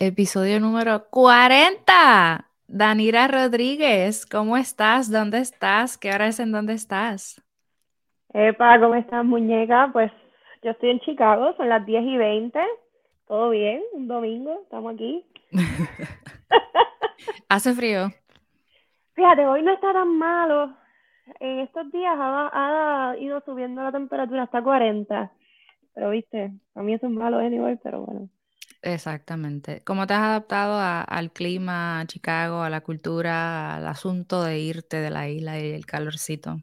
Episodio número 40. Danira Rodríguez, ¿cómo estás? ¿Dónde estás? ¿Qué hora es en dónde estás? Epa, ¿cómo estás, muñeca? Pues yo estoy en Chicago, son las 10 y 20. Todo bien, un domingo, estamos aquí. ¿Hace frío? Fíjate, hoy no está tan malo. En estos días ha, ha ido subiendo la temperatura hasta 40. Pero viste, a mí eso es malo anyway, pero bueno. Exactamente. ¿Cómo te has adaptado al clima, a Chicago, a la cultura, al asunto de irte de la isla y el calorcito?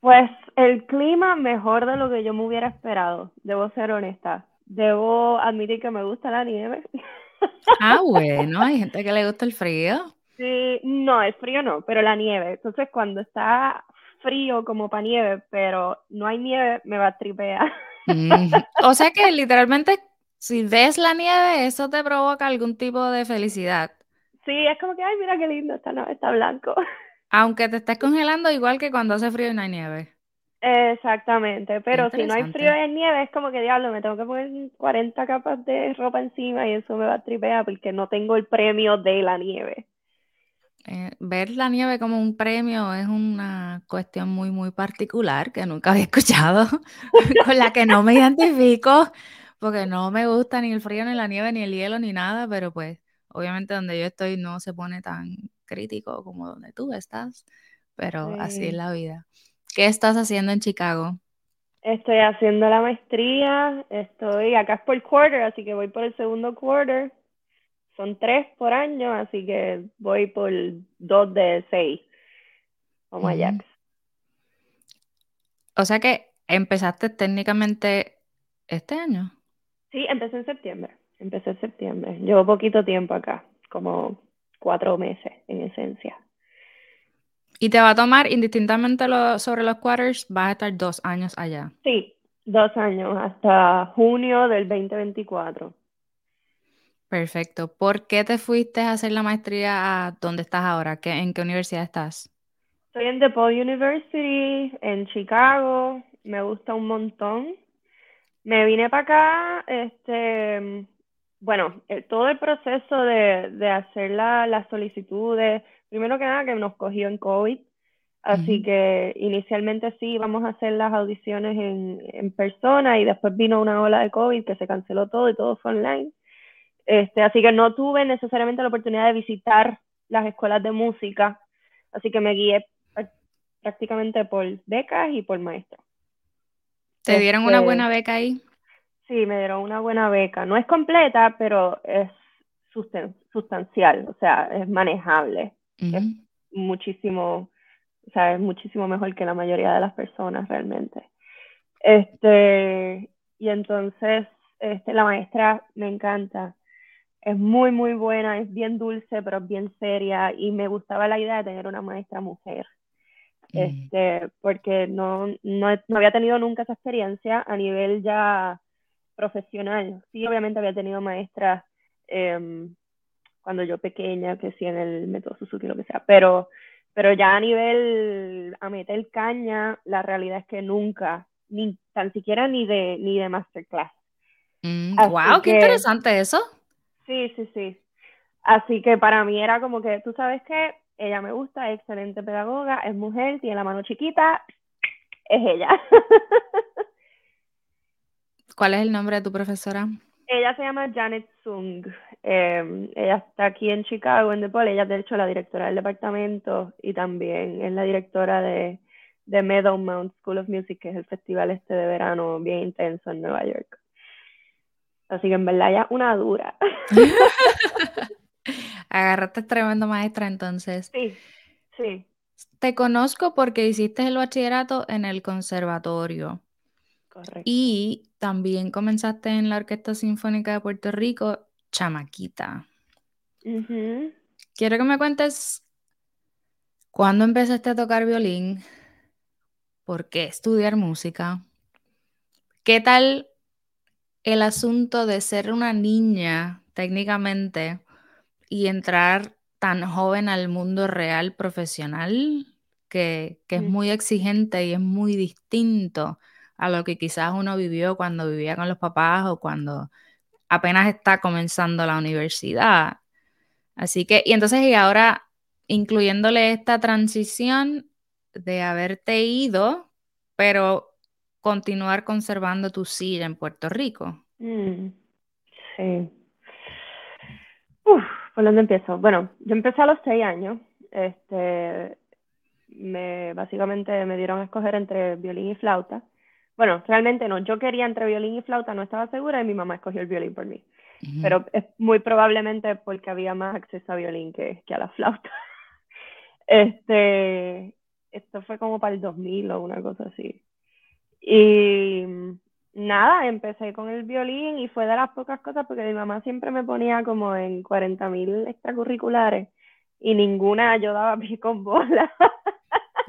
Pues el clima mejor de lo que yo me hubiera esperado, debo ser honesta. Debo admitir que me gusta la nieve. Ah, bueno, hay gente que le gusta el frío. Sí, no, el frío no, pero la nieve. Entonces cuando está frío como para nieve, pero no hay nieve, me va a tripear. Mm, o sea que literalmente si ves la nieve, eso te provoca algún tipo de felicidad. Sí, es como que, ay, mira qué lindo, está, está blanco. Aunque te estés congelando igual que cuando hace frío y no hay nieve. Exactamente, pero si no hay frío y hay nieve, es como que diablo, me tengo que poner 40 capas de ropa encima y eso me va a tripear porque no tengo el premio de la nieve. Eh, ver la nieve como un premio es una cuestión muy, muy particular que nunca había escuchado, con la que no me identifico porque no me gusta ni el frío, ni la nieve, ni el hielo, ni nada, pero pues obviamente donde yo estoy no se pone tan crítico como donde tú estás, pero así es la vida. ¿Qué estás haciendo en Chicago? Estoy haciendo la maestría, estoy acá es por quarter, así que voy por el segundo quarter. Son tres por año, así que voy por dos de seis, como Ajax. O sea que empezaste técnicamente este año. Sí, empecé en septiembre. Empecé en septiembre. Llevo poquito tiempo acá, como cuatro meses en esencia. ¿Y te va a tomar indistintamente sobre los quarters? Vas a estar dos años allá. Sí, dos años, hasta junio del 2024. Perfecto. ¿Por qué te fuiste a hacer la maestría a dónde estás ahora? ¿Qué, ¿En qué universidad estás? Estoy en DePaul University, en Chicago. Me gusta un montón. Me vine para acá, este, bueno, eh, todo el proceso de, de hacer las solicitudes, primero que nada que nos cogió en COVID, así que inicialmente sí íbamos a hacer las audiciones en, en, persona y después vino una ola de COVID que se canceló todo y todo fue online. Este, así que no tuve necesariamente la oportunidad de visitar las escuelas de música, así que me guié prácticamente por becas y por maestros. ¿Te dieron una este, buena beca ahí? Sí, me dieron una buena beca. No es completa, pero es sustancial, o sea, es manejable. Es muchísimo, o sea, es muchísimo mejor que la mayoría de las personas realmente. Este, y entonces, este, la maestra me encanta. Es muy, muy buena, es bien dulce, pero es bien seria. Y me gustaba la idea de tener una maestra mujer este, porque no, no, no, había tenido nunca esa experiencia a nivel ya profesional. Sí, obviamente había tenido maestras em, cuando yo pequeña, que sí en el método Suzuki, lo que sea, pero, pero ya a nivel a meter caña, la realidad es que nunca, ni tan siquiera ni de, ni de masterclass. wow, mm, qué interesante eso. Sí, sí, sí. Así que para mí era como que, tú sabes que ella me gusta, es excelente pedagoga, es mujer, tiene la mano chiquita, es ella. ¿Cuál es el nombre de tu profesora? Ella se llama Janet Sung. Em, ella está aquí en Chicago, en DePaul. Ella es, de hecho, la directora del departamento y también es la directora de, de Meadowmount School of Music, que es el festival este de verano bien intenso en Nueva York. Así que en verdad ella una dura. Agarraste tremendo maestra entonces. Sí, sí. Te conozco porque hiciste el bachillerato en el conservatorio. Correcto. Y también comenzaste en la Orquesta Sinfónica de Puerto Rico, chamaquita. Quiero que me cuentes cuándo empezaste a tocar violín, por qué estudiar música, qué tal el asunto de ser una niña técnicamente y entrar tan joven al mundo real profesional que, es muy exigente y es muy distinto a lo que quizás uno vivió cuando vivía con los papás o cuando apenas está comenzando la universidad. Así que, y entonces, y ahora incluyéndole esta transición de haberte ido, pero continuar conservando tu silla en Puerto Rico. Mm, sí. Uf, ¿por dónde empiezo? Bueno, yo empecé a los seis años. Este, me, básicamente me dieron a escoger entre violín y flauta. Bueno, realmente no, yo quería entre violín y flauta, no estaba segura y mi mamá escogió el violín por mí. Pero es muy probablemente porque había más acceso a violín que, que a la flauta. Este, esto fue como para el 2000 o una cosa así. Y nada, empecé con el violín y fue de las pocas cosas porque mi mamá siempre me ponía como en 40 mil extracurriculares y ninguna yo daba pie con bola.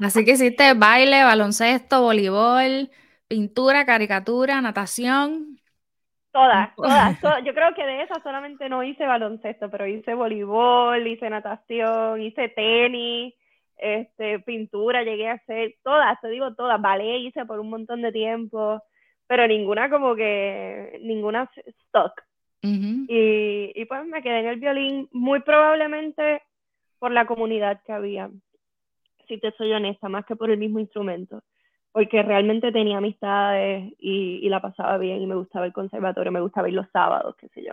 Así que hiciste baile, baloncesto, voleibol, pintura, caricatura, natación. Todas, todas, Yo creo que de esas solamente no hice baloncesto, pero hice voleibol, hice natación, hice tenis, este, pintura, llegué a hacer todas, te digo todas, ballet hice por un montón de tiempo, pero ninguna como que, ninguna stock. y, y pues me quedé en el violín, muy probablemente por la comunidad que había, si te soy honesta, más que por el mismo instrumento, porque realmente tenía amistades y, y la pasaba bien y me gustaba el conservatorio, me gustaba ir los sábados, qué sé yo.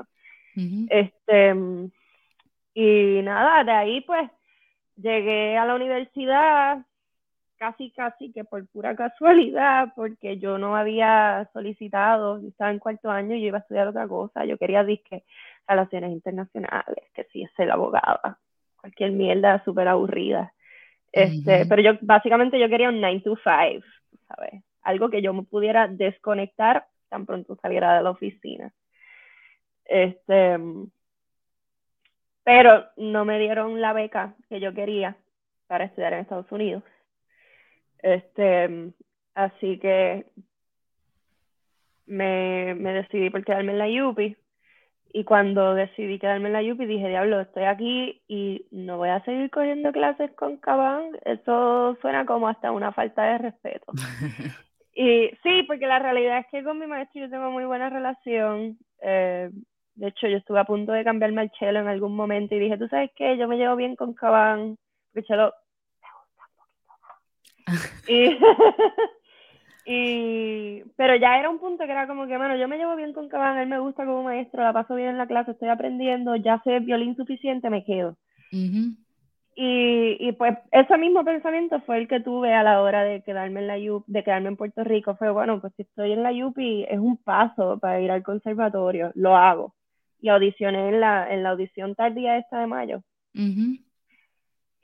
Este, y nada, de ahí pues llegué a la universidad casi, casi que por pura casualidad, porque yo no había solicitado, estaba en cuarto año y yo iba a estudiar otra cosa, yo quería disque relaciones internacionales, que sí, ser abogada, cualquier mierda súper aburrida. Este, Pero yo, básicamente yo quería un 9 to 5, Algo que yo me pudiera desconectar tan pronto saliera de la oficina. Este, pero no me dieron la beca que yo quería para estudiar en Estados Unidos. Este, así que me, me decidí por quedarme en la UPI. Y cuando decidí quedarme en la UPI dije, diablo, estoy aquí y no voy a seguir cogiendo clases con Cabán. Eso suena como hasta una falta de respeto. y sí, porque la realidad es que con mi maestro yo tengo muy buena relación. Eh, de hecho, yo estuve a punto de cambiarme al chelo en algún momento y dije, ¿tú sabes qué? Yo me llevo bien con Cabán, porque chelo me gusta un poquito más. y, pero ya era un punto que era como que, bueno, yo me llevo bien con Cabán, él me gusta como maestro, la paso bien en la clase, estoy aprendiendo, ya sé violín suficiente, me quedo. y, y, pues ese mismo pensamiento fue el que tuve a la hora de quedarme en la UP, de quedarme en Puerto Rico. Fue bueno, pues si estoy en la UPI es un paso para ir al conservatorio, lo hago y audicioné en la, en la audición tardía esta de mayo.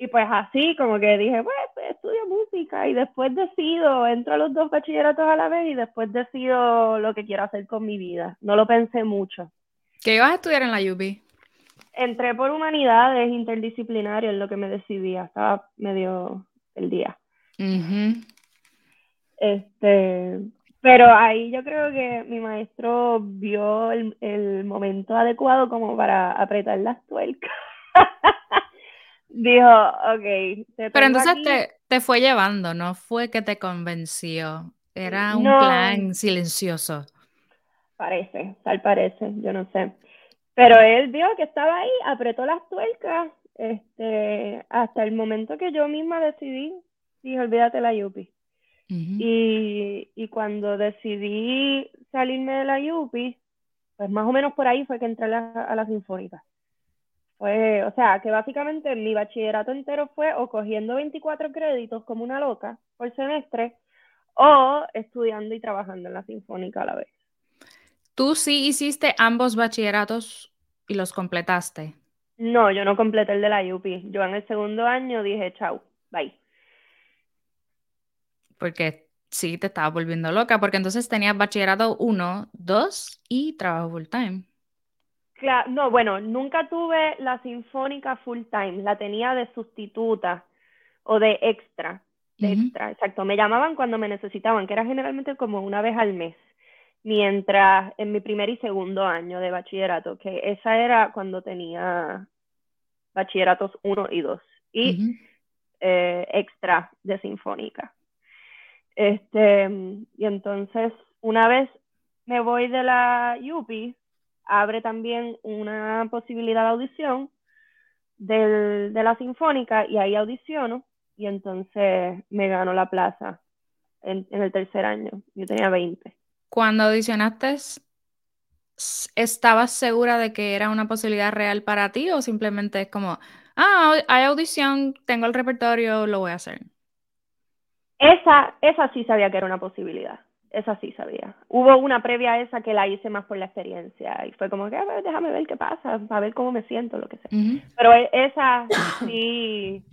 Y pues así, como que dije, pues, pues, estudio música y después decido, entro a los dos bachilleratos a la vez y después decido lo que quiero hacer con mi vida. No lo pensé mucho. ¿Qué ibas a estudiar en la UB? Entré por humanidades interdisciplinario, en lo que me decidía, estaba medio el día. Este, pero ahí yo creo que mi maestro vio el, momento adecuado como para apretar las tuercas. Dijo, ok. Pero entonces te, te, fue llevando, no fue que te convenció. Era un plan silencioso. Parece, tal parece, yo no sé. Pero él vio que estaba ahí, apretó las tuercas, este, hasta el momento que yo misma decidí, dije, olvídate la Yupi y, y, cuando decidí salirme de la UPI, pues más o menos por ahí fue que entré a la, a la Sinfónica. Fue, o sea, que básicamente mi bachillerato entero fue o cogiendo 24 créditos como una loca por semestre o estudiando y trabajando en la Sinfónica a la vez. ¿Tú sí hiciste ambos bachilleratos y los completaste? No, yo no completé el de la UPI. Yo en el segundo año dije, chau, bye porque sí te estaba volviendo loca, porque entonces tenías bachillerato 1, 2 y trabajo full time. Claro, no, bueno, nunca tuve la sinfónica full time, la tenía de sustituta o de extra, de extra, exacto. Me llamaban cuando me necesitaban, que era generalmente como una vez al mes, mientras en mi primer y segundo año de bachillerato, que esa era cuando tenía bachilleratos 1 y 2 y eh, extra de sinfónica. Este, y entonces, una vez me voy de la UPI, abre también una posibilidad de audición de la sinfónica y ahí audiciono y entonces me gano la plaza en, en el tercer año. Yo tenía 20. Cuando audicionaste, ¿estabas segura de que era una posibilidad real para ti o simplemente es como, ah, hay audición, tengo el repertorio, lo voy a hacer? Esa, esa sí sabía que era una posibilidad. Esa sí sabía. Hubo una previa a esa que la hice más por la experiencia y fue como que, déjame ver qué pasa, para ver cómo me siento, lo que sea. Pero e, esa sí,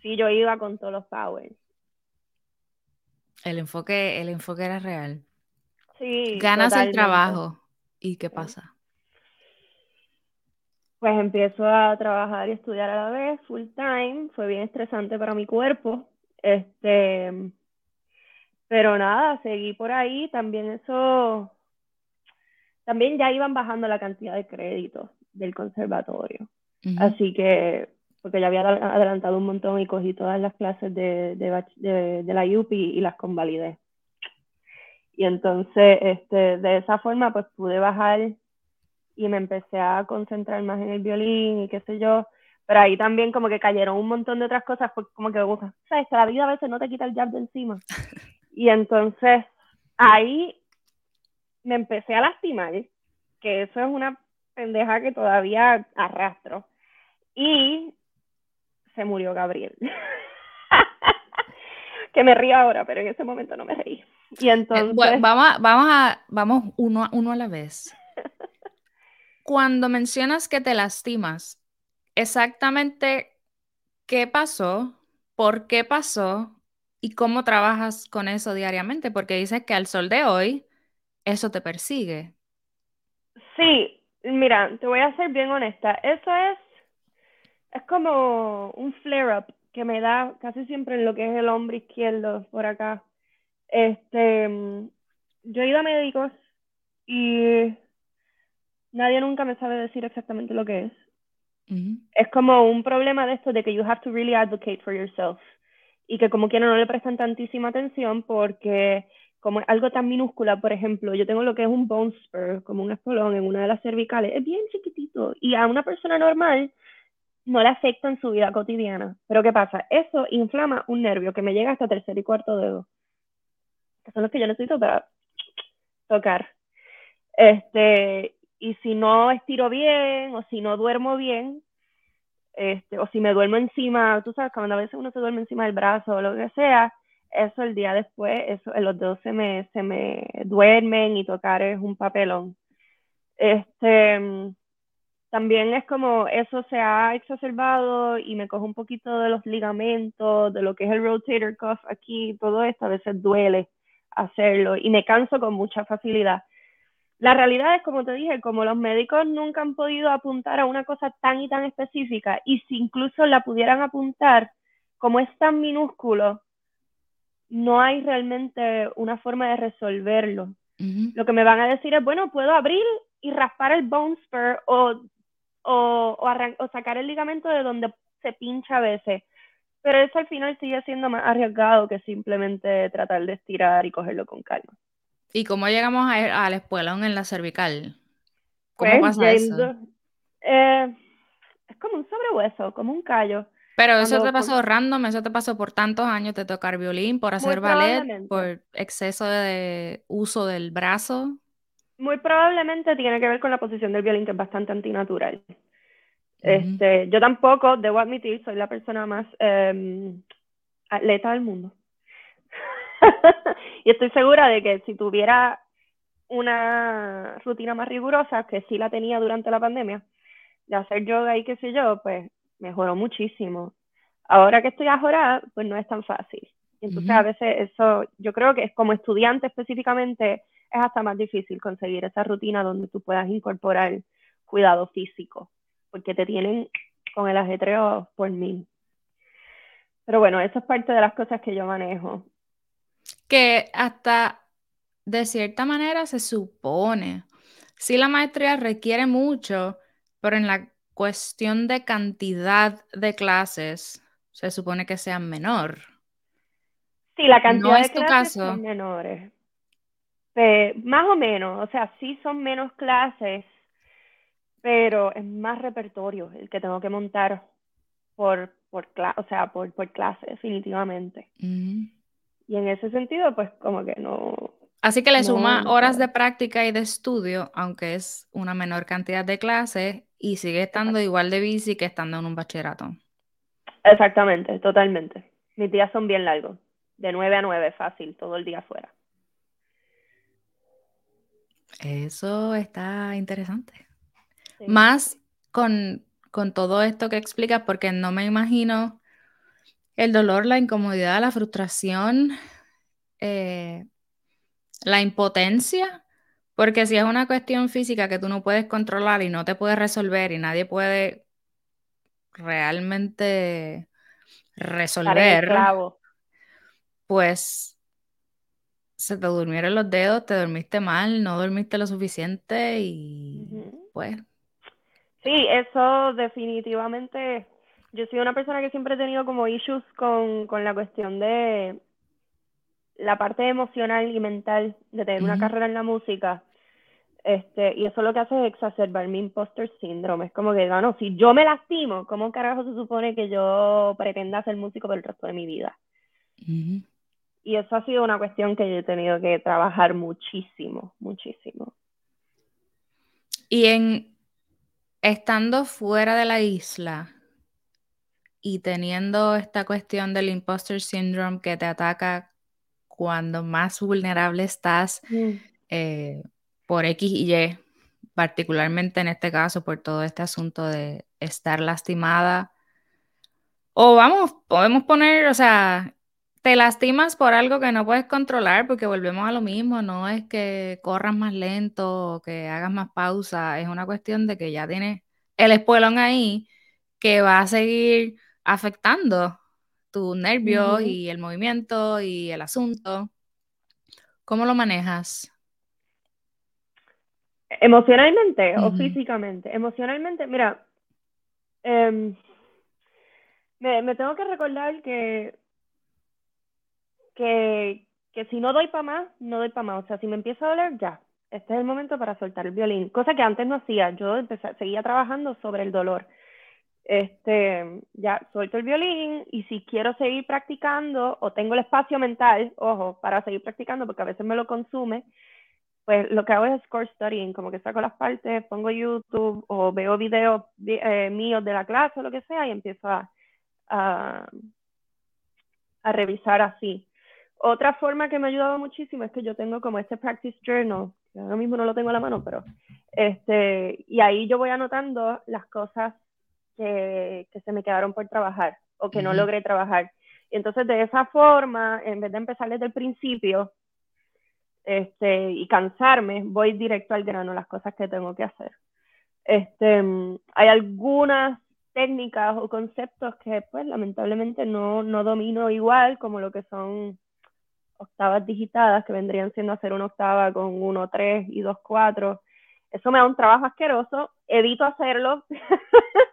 sí yo iba con todos los powers. El enfoque, el enfoque era real. Sí. Ganas el trabajo. ¿Y qué pasa? Pues empiezo a trabajar y estudiar a la vez, full time. Fue bien estresante para mi cuerpo. Este, pero nada, seguí por ahí. También eso, también ya iban bajando la cantidad de créditos del conservatorio. Así que, porque ya había adelantado un montón y cogí todas las clases de, de, de la UPI y las convalidé. Y entonces, este, de esa forma, pues pude bajar y me empecé a concentrar más en el violín y qué sé yo. Pero ahí también como que cayeron un montón de otras cosas, pues como que, sabes, que la vida a veces no te quita el jab de encima. Y entonces ahí me empecé a lastimar, que eso es una pendeja que todavía arrastro. Y se murió Gabriel. que me río ahora, pero en ese momento no me reí. Y eh, entonces... vamos, a, vamos, a, vamos uno, uno a la vez. Cuando mencionas que te lastimas, exactamente qué pasó, por qué pasó y cómo trabajas con eso diariamente, porque dices que al sol de hoy eso te persigue. Sí, mira, te voy a ser bien honesta. Eso es, es como un flare-up que me da casi siempre en lo que es el hombro izquierdo por acá. Este, yo he ido a médicos y nadie nunca me sabe decir exactamente lo que es. Es como un problema de esto de que you have to really advocate for yourself y que como quiera no le prestan tantísima atención porque como algo tan minúscula, por ejemplo, yo tengo lo que es un bone spur, como un espolón en una de las cervicales, es bien chiquitito y a una persona normal no le afecta en su vida cotidiana. Pero ¿qué pasa? Eso inflama un nervio que me llega hasta tercer y cuarto dedo que son los que yo necesito para tocar. Este, y si no estiro bien, o si no duermo bien, este, o si me duermo encima, tú sabes, cuando a veces uno se duerme encima del brazo o lo que sea, eso el día después, eso, los dedos se me, se me duermen y tocar es un papelón. Este, también es como eso se ha exacerbado y me cojo un poquito de los ligamentos, de lo que es el rotator cuff aquí, todo esto a veces duele hacerlo y me canso con mucha facilidad. La realidad es, como te dije, como los médicos nunca han podido apuntar a una cosa tan y tan específica y si incluso la pudieran apuntar, como es tan minúsculo, no hay realmente una forma de resolverlo. Lo que me van a decir es, bueno, puedo abrir y raspar el bone spur o, o, o sacar el ligamento de donde se pincha a veces pero eso al final sigue siendo más arriesgado que simplemente tratar de estirar y cogerlo con calma. ¿Y cómo llegamos a, al espolón en la cervical? ¿Cómo pues, pasa eso? Eh, es como un sobrehueso, como un callo. Pero eso te pasó random, eso te pasó por tantos años de tocar violín, por hacer ballet, por exceso de uso del brazo. Muy probablemente tiene que ver con la posición del violín, que es bastante antinatural. Este, yo tampoco, debo admitir, soy la persona más eh, atleta del mundo. y estoy segura de que si tuviera una rutina más rigurosa, que sí la tenía durante la pandemia, de hacer yoga y qué sé yo, pues mejoró muchísimo. Ahora que estoy ajorada, pues no es tan fácil. Entonces a veces eso, yo creo que como estudiante específicamente, es hasta más difícil conseguir esa rutina donde tú puedas incorporar cuidado físico porque te tienen con el ajetreo por mí. Pero bueno, eso es parte de las cosas que yo manejo. Que hasta de cierta manera se supone, si la maestría requiere mucho, pero en la cuestión de cantidad de clases se supone que sean menor. Sí, la cantidad de clases son menores. más o menos, o sea, sí son menos clases, pero es más repertorio el que tengo que montar por, por, o sea, por, por clase, definitivamente. Y en ese sentido, pues como que no... Así que le suma horas de práctica y de estudio, aunque es una menor cantidad de clases, y sigue estando igual de bici que estando en un bachillerato. Exactamente, totalmente. Mis días son bien largos, de 9 a 9, fácil, todo el día afuera. Eso está interesante. Más con, con todo esto que explicas, porque no me imagino el dolor, la incomodidad, la frustración, eh, la impotencia, porque si es una cuestión física que tú no puedes controlar y no te puedes resolver y nadie puede realmente resolver, pues se te durmieron los dedos, te dormiste mal, no dormiste lo suficiente y pues... Sí, eso definitivamente yo soy una persona que siempre he tenido como issues con, la cuestión de la parte emocional y mental de tener una carrera en la música. Este, y eso lo que hace es exacerbar mi imposter syndrome. Es como que, bueno, si yo me lastimo, ¿cómo carajo se supone que yo pretenda ser músico por el resto de mi vida? Y eso ha sido una cuestión que yo he tenido que trabajar muchísimo, muchísimo. Y en estando fuera de la isla, y teniendo esta cuestión del imposter syndrome que te ataca cuando más vulnerable estás mm. eh, por X y Y, particularmente en este caso por todo este asunto de estar lastimada. O vamos, podemos poner, o sea, te lastimas por algo que no puedes controlar porque volvemos a lo mismo, no es que corras más lento o que hagas más pausa, es una cuestión de que ya tienes el espuelón ahí que va a seguir afectando tus nervios y el movimiento y el asunto. ¿Cómo lo manejas? ¿Emocionalmente o físicamente? Emocionalmente, mira, em, me, tengo que recordar que, que, que si no doy para más, no doy para más. O sea, si me empieza a doler, ya. Este es el momento para soltar el violín. Cosa que antes no hacía. Yo seguía trabajando sobre el dolor este, ya suelto el violín y si quiero seguir practicando o tengo el espacio mental, ojo, para seguir practicando porque a veces me lo consume, pues lo que hago es score studying, como que saco las partes, pongo YouTube o veo videos eh, míos de la clase o lo que sea y empiezo a, a, a revisar así. Otra forma que me ha ayudado muchísimo es que yo tengo como este practice journal, ahora mismo no lo tengo a la mano, pero este, y ahí yo voy anotando las cosas que, se me quedaron por trabajar o que no logré trabajar. Y entonces de esa forma, en vez de empezar desde el principio este, y cansarme, voy directo al grano, las cosas que tengo que hacer. Este, hay algunas técnicas o conceptos que pues lamentablemente no, no domino igual, como lo que son octavas digitadas, que vendrían siendo hacer una octava con 1, 3 y 2, 4. Eso me da un trabajo asqueroso, evito hacerlo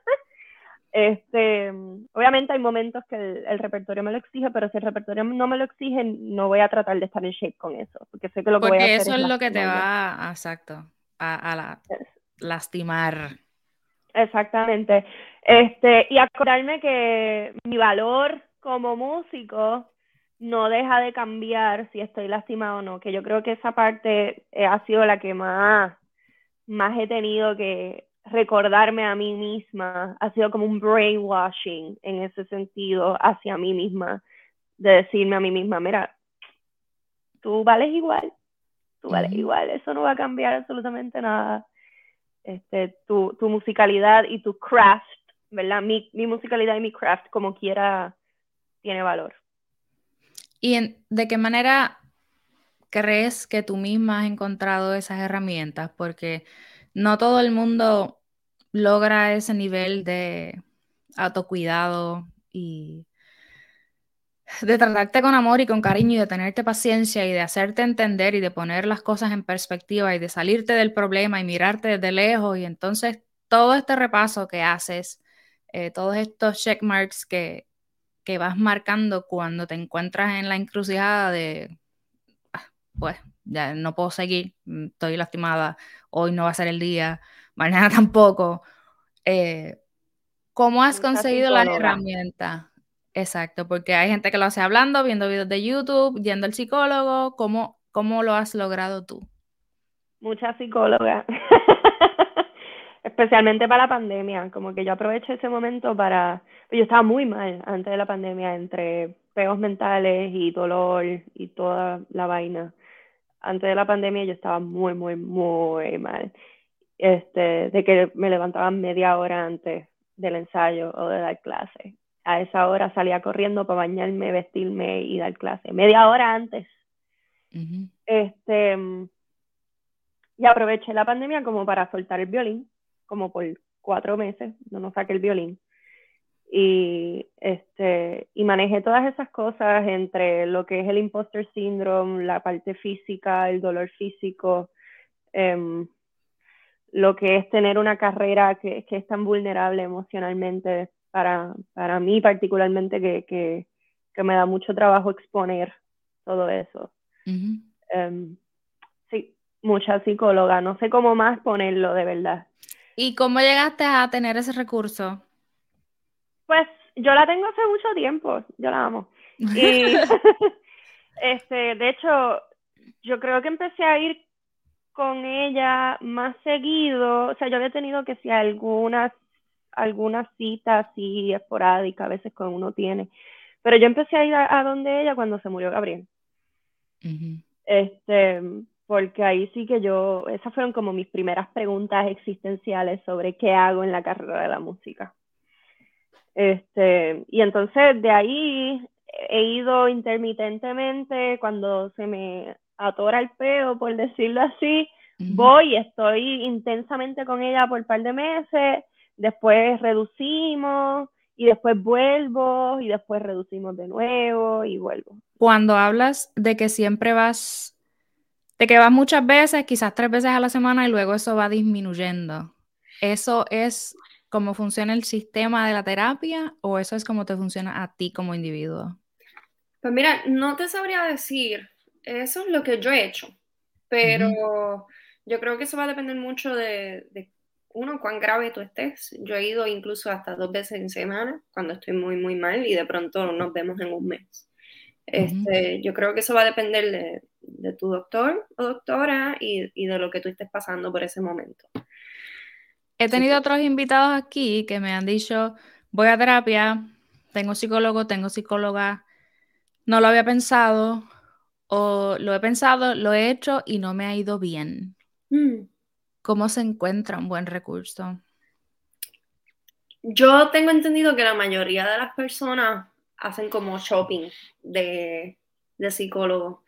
Este, obviamente hay momentos que el, repertorio me lo exige, pero si el repertorio no me lo exige, no voy a tratar de estar en shape con eso, porque sé que lo que voy a hacer eso es, lo que te va, exacto, a, la, lastimar. Exactamente. Este, y acordarme que mi valor como músico no deja de cambiar si estoy lastimado o no, que yo creo que esa parte eh, ha sido la que más, más he tenido que recordarme a mí misma, ha sido como un brainwashing en ese sentido hacia mí misma, de decirme a mí misma, mira, tú vales igual, tú vales igual, eso no va a cambiar absolutamente nada. Este, tu, tu musicalidad y tu craft, ¿verdad? Mi, mi musicalidad y mi craft, como quiera, tiene valor. ¿Y en, de qué manera crees que tú misma has encontrado esas herramientas? Porque no todo el mundo logra ese nivel de autocuidado y de tratarte con amor y con cariño y de tenerte paciencia y de hacerte entender y de poner las cosas en perspectiva y de salirte del problema y mirarte desde lejos y entonces todo este repaso que haces, eh, todos estos checkmarks que, que vas marcando cuando te encuentras en la encrucijada de, ah, pues, ya no puedo seguir, mm, estoy lastimada, hoy no va a ser el día, mañana tampoco. Eh, ¿Cómo has conseguido las herramientas? Exacto, porque hay gente que lo hace hablando, viendo videos de YouTube, yendo al psicólogo. ¿Cómo, cómo lo has logrado tú? Mucha psicóloga. Especialmente para la pandemia, como que yo aproveché ese momento para... Yo estaba muy mal antes de la pandemia, entre peos mentales y dolor y toda la vaina. Antes de la pandemia yo estaba muy, muy, muy mal. Este, de que me levantaban media hora antes del ensayo o de dar clase a esa hora salía corriendo para bañarme, vestirme y dar clase, media hora antes. Este, y aproveché la pandemia como para soltar el violín, como por cuatro meses, no nos saqué el violín. Y, este, y manejé todas esas cosas entre lo que es el imposter syndrome, la parte física, el dolor físico, em, lo que es tener una carrera que, que es tan vulnerable emocionalmente para, para mí particularmente que, que, que, me da mucho trabajo exponer todo eso. Em, sí, mucha psicóloga, no sé cómo más ponerlo de verdad. ¿Y cómo llegaste a tener ese recurso? Pues yo la tengo hace mucho tiempo, yo la amo. Y este, de hecho, yo creo que empecé a ir con ella más seguido, o sea, yo había tenido que si algunas algunas citas así esporádicas a veces cuando uno tiene. Pero yo empecé a ir a, donde ella cuando se murió Gabriel. Este, porque ahí sí que yo, esas fueron como mis primeras preguntas existenciales sobre qué hago en la carrera de la música. Este, y entonces de ahí he ido intermitentemente cuando se me atora el peo, por decirlo así, voy, estoy intensamente con ella por un par de meses, después reducimos y después vuelvo y después reducimos de nuevo y vuelvo. Cuando hablas de que siempre vas, de que vas muchas veces, quizás tres veces a la semana y luego eso va disminuyendo, ¿eso es cómo funciona el sistema de la terapia o eso es cómo te funciona a ti como individuo? Pues mira, no te sabría decir, eso es lo que yo he hecho, pero yo creo que eso va a depender mucho de, de uno, cuán grave tú estés. Yo he ido incluso hasta dos veces en semana cuando estoy muy, muy mal y de pronto nos vemos en un mes. Este, Yo creo que eso va a depender de, tu doctor o doctora y, y, de lo que tú estés pasando por ese momento. He tenido otros invitados aquí que me han dicho, voy a terapia, tengo psicólogo, tengo psicóloga, no lo había pensado o lo he pensado, lo he hecho y no me ha ido bien. Mm. ¿Cómo se encuentra un buen recurso? Yo tengo entendido que la mayoría de las personas hacen como shopping de, de psicólogo.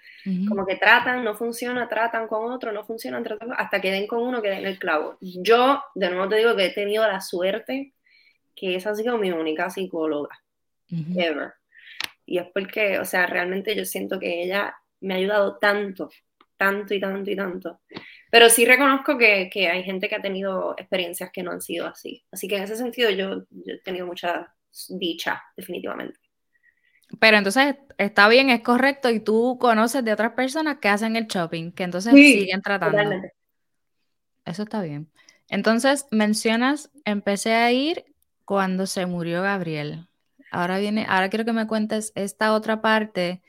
Como que tratan, no funciona, tratan con otro, no funciona, tratan, hasta que den con uno que den el clavo. Yo, de nuevo te digo que he tenido la suerte que es así como mi única psicóloga, ever. Y es porque, o sea, realmente yo siento que ella me ha ayudado tanto, tanto y tanto y tanto. Pero sí reconozco que, que, hay gente que ha tenido experiencias que no han sido así. Así que en ese sentido yo, he tenido mucha dicha, definitivamente. Pero entonces está bien, es correcto, y tú conoces de otras personas que hacen el shopping, que entonces siguen tratando. Totalmente. Eso está bien. Entonces mencionas, empecé a ir cuando se murió Gabriel. Ahora viene, ahora quiero que me cuentes esta otra parte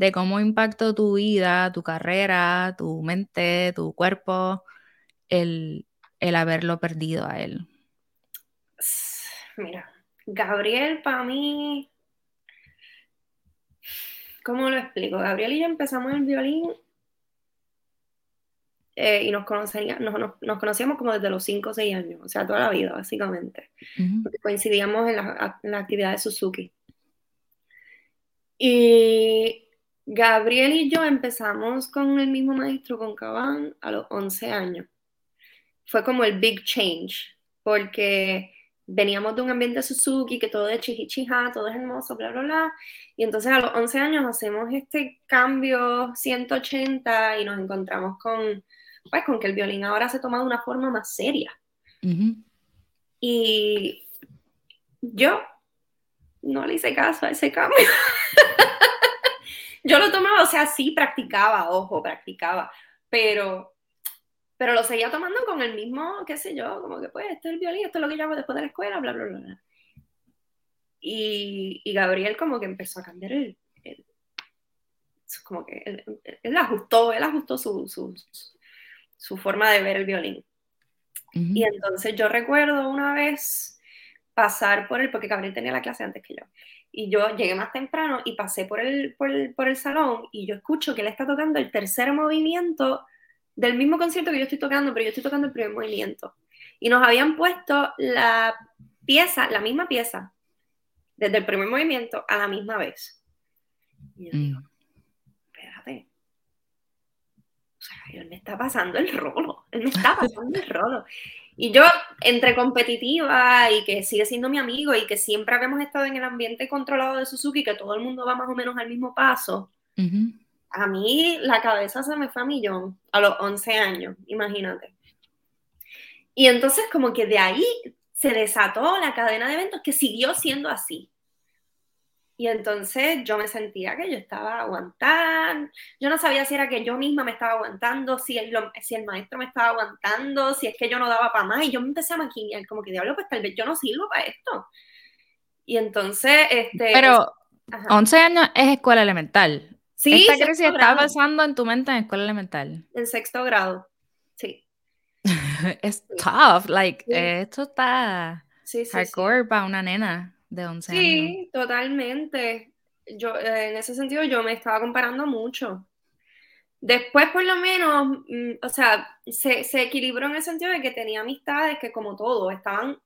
de cómo impactó tu vida, tu carrera, tu mente, tu cuerpo, el, haberlo perdido a él? Mira, Gabriel para mí, ¿cómo lo explico? Gabriel y yo empezamos el violín eh, y nos, nos, conocíamos como desde los 5 o 6 años, o sea, toda la vida, básicamente. Porque coincidíamos en la, en la actividad de Suzuki. Y Gabriel y yo empezamos con el mismo maestro, con Caban, a los 11 años. Fue como el big change, porque veníamos de un ambiente Suzuki, que todo es chihichija, todo es hermoso, bla, bla, bla. Y entonces a los 11 años hacemos este cambio 180 y nos encontramos con, pues, con que el violín ahora se toma de una forma más seria. Y yo no le hice caso a ese cambio. yo lo tomaba, o sea, sí practicaba, ojo, practicaba, pero, pero lo seguía tomando con el mismo, qué sé yo, como que pues, este es el violín, esto es lo que yo hago después de la escuela, bla, bla, bla, bla. Y, y Gabriel como que empezó a cambiar el, como que él, ajustó, él ajustó su, su, su, forma de ver el violín. Y entonces yo recuerdo una vez pasar por él, porque Gabriel tenía la clase antes que yo, y yo llegué más temprano y pasé por el, por el, por el salón y yo escucho que él está tocando el tercer movimiento del mismo concierto que yo estoy tocando, pero yo estoy tocando el primer movimiento. Y nos habían puesto la pieza, la misma pieza, desde el primer movimiento a la misma vez. Y yo digo, mm. espérate. O sea, él me está pasando el rolo. Él me está pasando el rolo. Y yo, entre competitiva y que sigue siendo mi amigo y que siempre habíamos estado en el ambiente controlado de Suzuki, que todo el mundo va más o menos al mismo paso, a mí la cabeza se me fue a millón a los 11 años, imagínate. Y entonces como que de ahí se desató la cadena de eventos que siguió siendo así. Y entonces yo me sentía que yo estaba aguantando, yo no sabía si era que yo misma me estaba aguantando, si el, si el maestro me estaba aguantando, si es que yo no daba para más, y yo me empecé a maquinar, como que diablo, pues tal vez yo no sirvo para esto. Y entonces, este... Pero 11 años es escuela elemental. Sí, Esta crisis estaba pasando en tu mente en escuela elemental. En sexto grado, sí. es tough, like, esto está hardcore para una nena de 11 años. Sí, totalmente. Yo, en ese sentido, yo me estaba comparando mucho. Después, por lo menos, mm, o sea, se, se, equilibró en el sentido de que tenía amistades que, como todos, estaban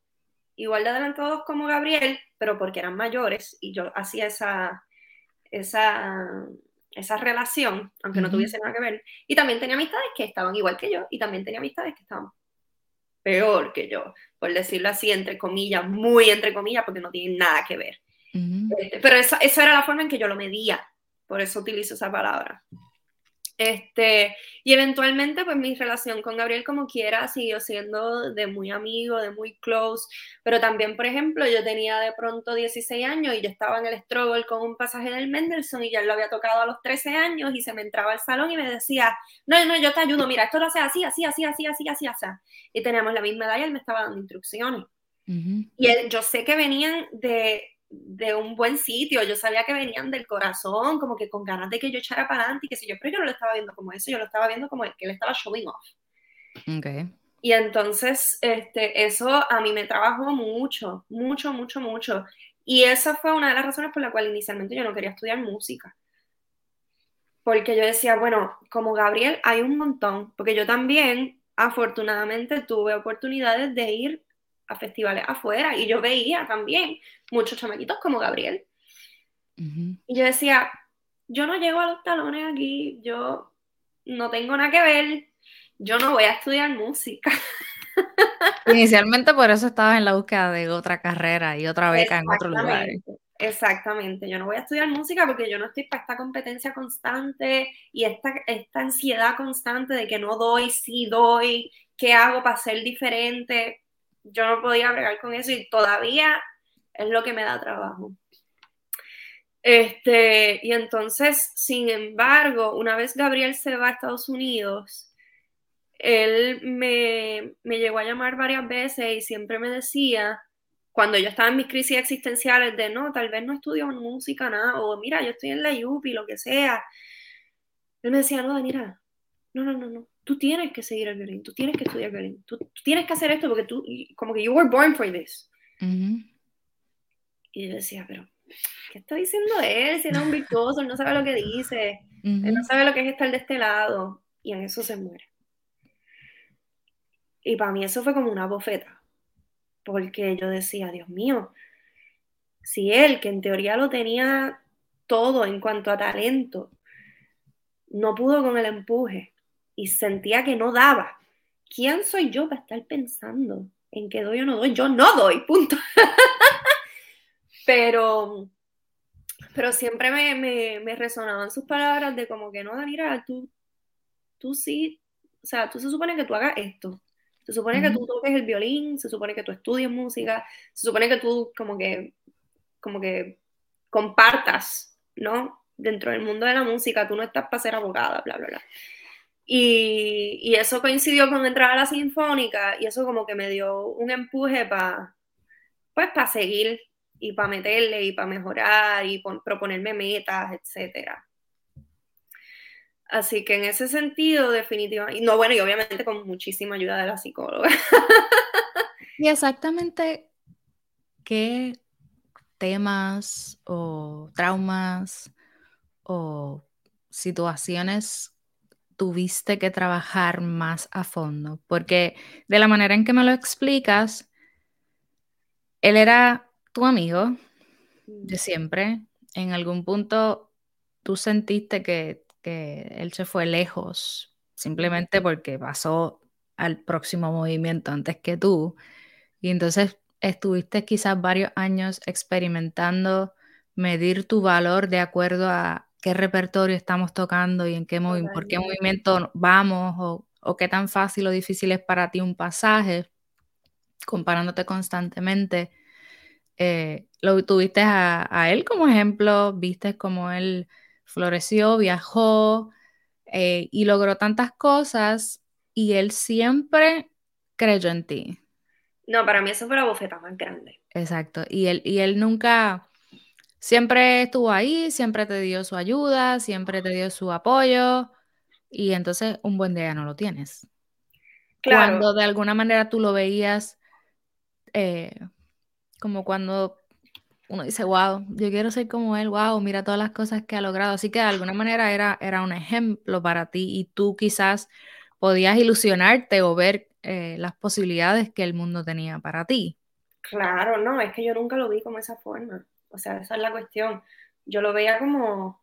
igual de adelantados como Gabriel, pero porque eran mayores y yo hacía esa, esa, esa relación, aunque no tuviese nada que ver. Y también tenía amistades que estaban igual que yo y también tenía amistades que estaban peor que yo, por decirlo así, entre comillas, muy entre comillas, porque no tienen nada que ver. Este, pero esa, esa era la forma en que yo lo medía, por eso utilizo esa palabra. Este, y eventualmente, pues mi relación con Gabriel, como quiera, siguió siendo de muy amigo, de muy close. Pero también, por ejemplo, yo tenía de pronto 16 años y yo estaba en el struggle con un pasaje del Mendelssohn y ya lo había tocado a los 13 años y se me entraba al salón y me decía, no, no, yo te ayudo, mira, esto lo hace así, así, así, así, así, así, así. Y teníamos la misma edad y él me estaba dando instrucciones. Y yo sé que venían de, de un buen sitio, yo sabía que venían del corazón, como que con ganas de que yo echara para adelante y que si yo, pero yo no lo estaba viendo como eso, yo lo estaba viendo como que él estaba showing off. Okay. Y entonces, este, eso a mí me trabajó mucho, mucho, mucho, mucho. Y esa fue una de las razones por la cual inicialmente yo no quería estudiar música. Porque yo decía, bueno, como Gabriel hay un montón, porque yo también, afortunadamente, tuve oportunidades de ir a festivales afuera y yo veía también muchos chamaquitos como Gabriel. Y yo decía, yo no llego a los talones aquí, yo no tengo nada que ver, yo no voy a estudiar música. Inicialmente por eso estabas en la búsqueda de otra carrera y otra beca en otro lugar. Exactamente, yo no voy a estudiar música porque yo no estoy para esta competencia constante y esta, esta ansiedad constante de que no doy, sí doy, qué hago para ser diferente yo no podía bregar con eso y todavía es lo que me da trabajo. Este, y entonces, sin embargo, una vez Gabriel se va a Estados Unidos, él me, me llegó a llamar varias veces y siempre me decía, cuando yo estaba en mis crisis existenciales de no, tal vez no estudio música, nada, o mira, yo estoy en la UPI, lo que sea. Él me decía, no, mira, no, no, no, no, tú tienes que seguir el violín, tú tienes que estudiar violín, tú, tienes que hacer esto porque tú, como que you were born for this. Y yo decía, pero, ¿qué está diciendo él? Si es un virtuoso, él no sabe lo que dice, él no sabe lo que es estar de este lado, y en eso se muere. Y para mí eso fue como una bofeta, porque yo decía, Dios mío, si él, que en teoría lo tenía todo en cuanto a talento, no pudo con el empuje, y sentía que no daba. ¿Quién soy yo para estar pensando en que doy o no doy? Yo no doy, punto. pero, pero siempre me, me, resonaban sus palabras de como que no, Danira, tú, tú sí, o sea, tú se supone que tú hagas esto. Se supone que tú toques el violín, se supone que tú estudies música, se supone que tú como que, como que compartas, ¿no? Dentro del mundo de la música, tú no estás para ser abogada, bla, bla, bla. Y, y, eso coincidió con entrar a la sinfónica y eso como que me dio un empuje para, pues, para seguir y para meterle y para mejorar y proponerme metas, etcétera. Así que en ese sentido, definitivamente, no, bueno, y obviamente con muchísima ayuda de la psicóloga. Y exactamente qué temas o traumas o situaciones tuviste que trabajar más a fondo? Porque de la manera en que me lo explicas, él era tu amigo de mm. siempre. En algún punto tú sentiste que que él se fue lejos simplemente porque pasó al próximo movimiento antes que tú. Y entonces estuviste quizás varios años experimentando medir tu valor de acuerdo a qué repertorio estamos tocando y en qué por qué movimiento vamos o, o, qué tan fácil o difícil es para ti un pasaje, comparándote constantemente. Eh, lo tuviste a, a, él como ejemplo, viste como él floreció, viajó eh, y logró tantas cosas y él siempre creyó en ti. No, para mí eso fue la bofeta más grande. Exacto, y él, y él nunca, siempre estuvo ahí, siempre te dio su ayuda, siempre te dio su apoyo y entonces un buen día no lo tienes. Claro. Cuando de alguna manera tú lo veías eh, como cuando uno dice, wow, yo quiero ser como él, wow, mira todas las cosas que ha logrado. Así que de alguna manera era, era un ejemplo para ti y tú quizás podías ilusionarte o ver eh, las posibilidades que el mundo tenía para ti. Claro, no, es que yo nunca lo vi como esa forma. O sea, esa es la cuestión. Yo lo veía como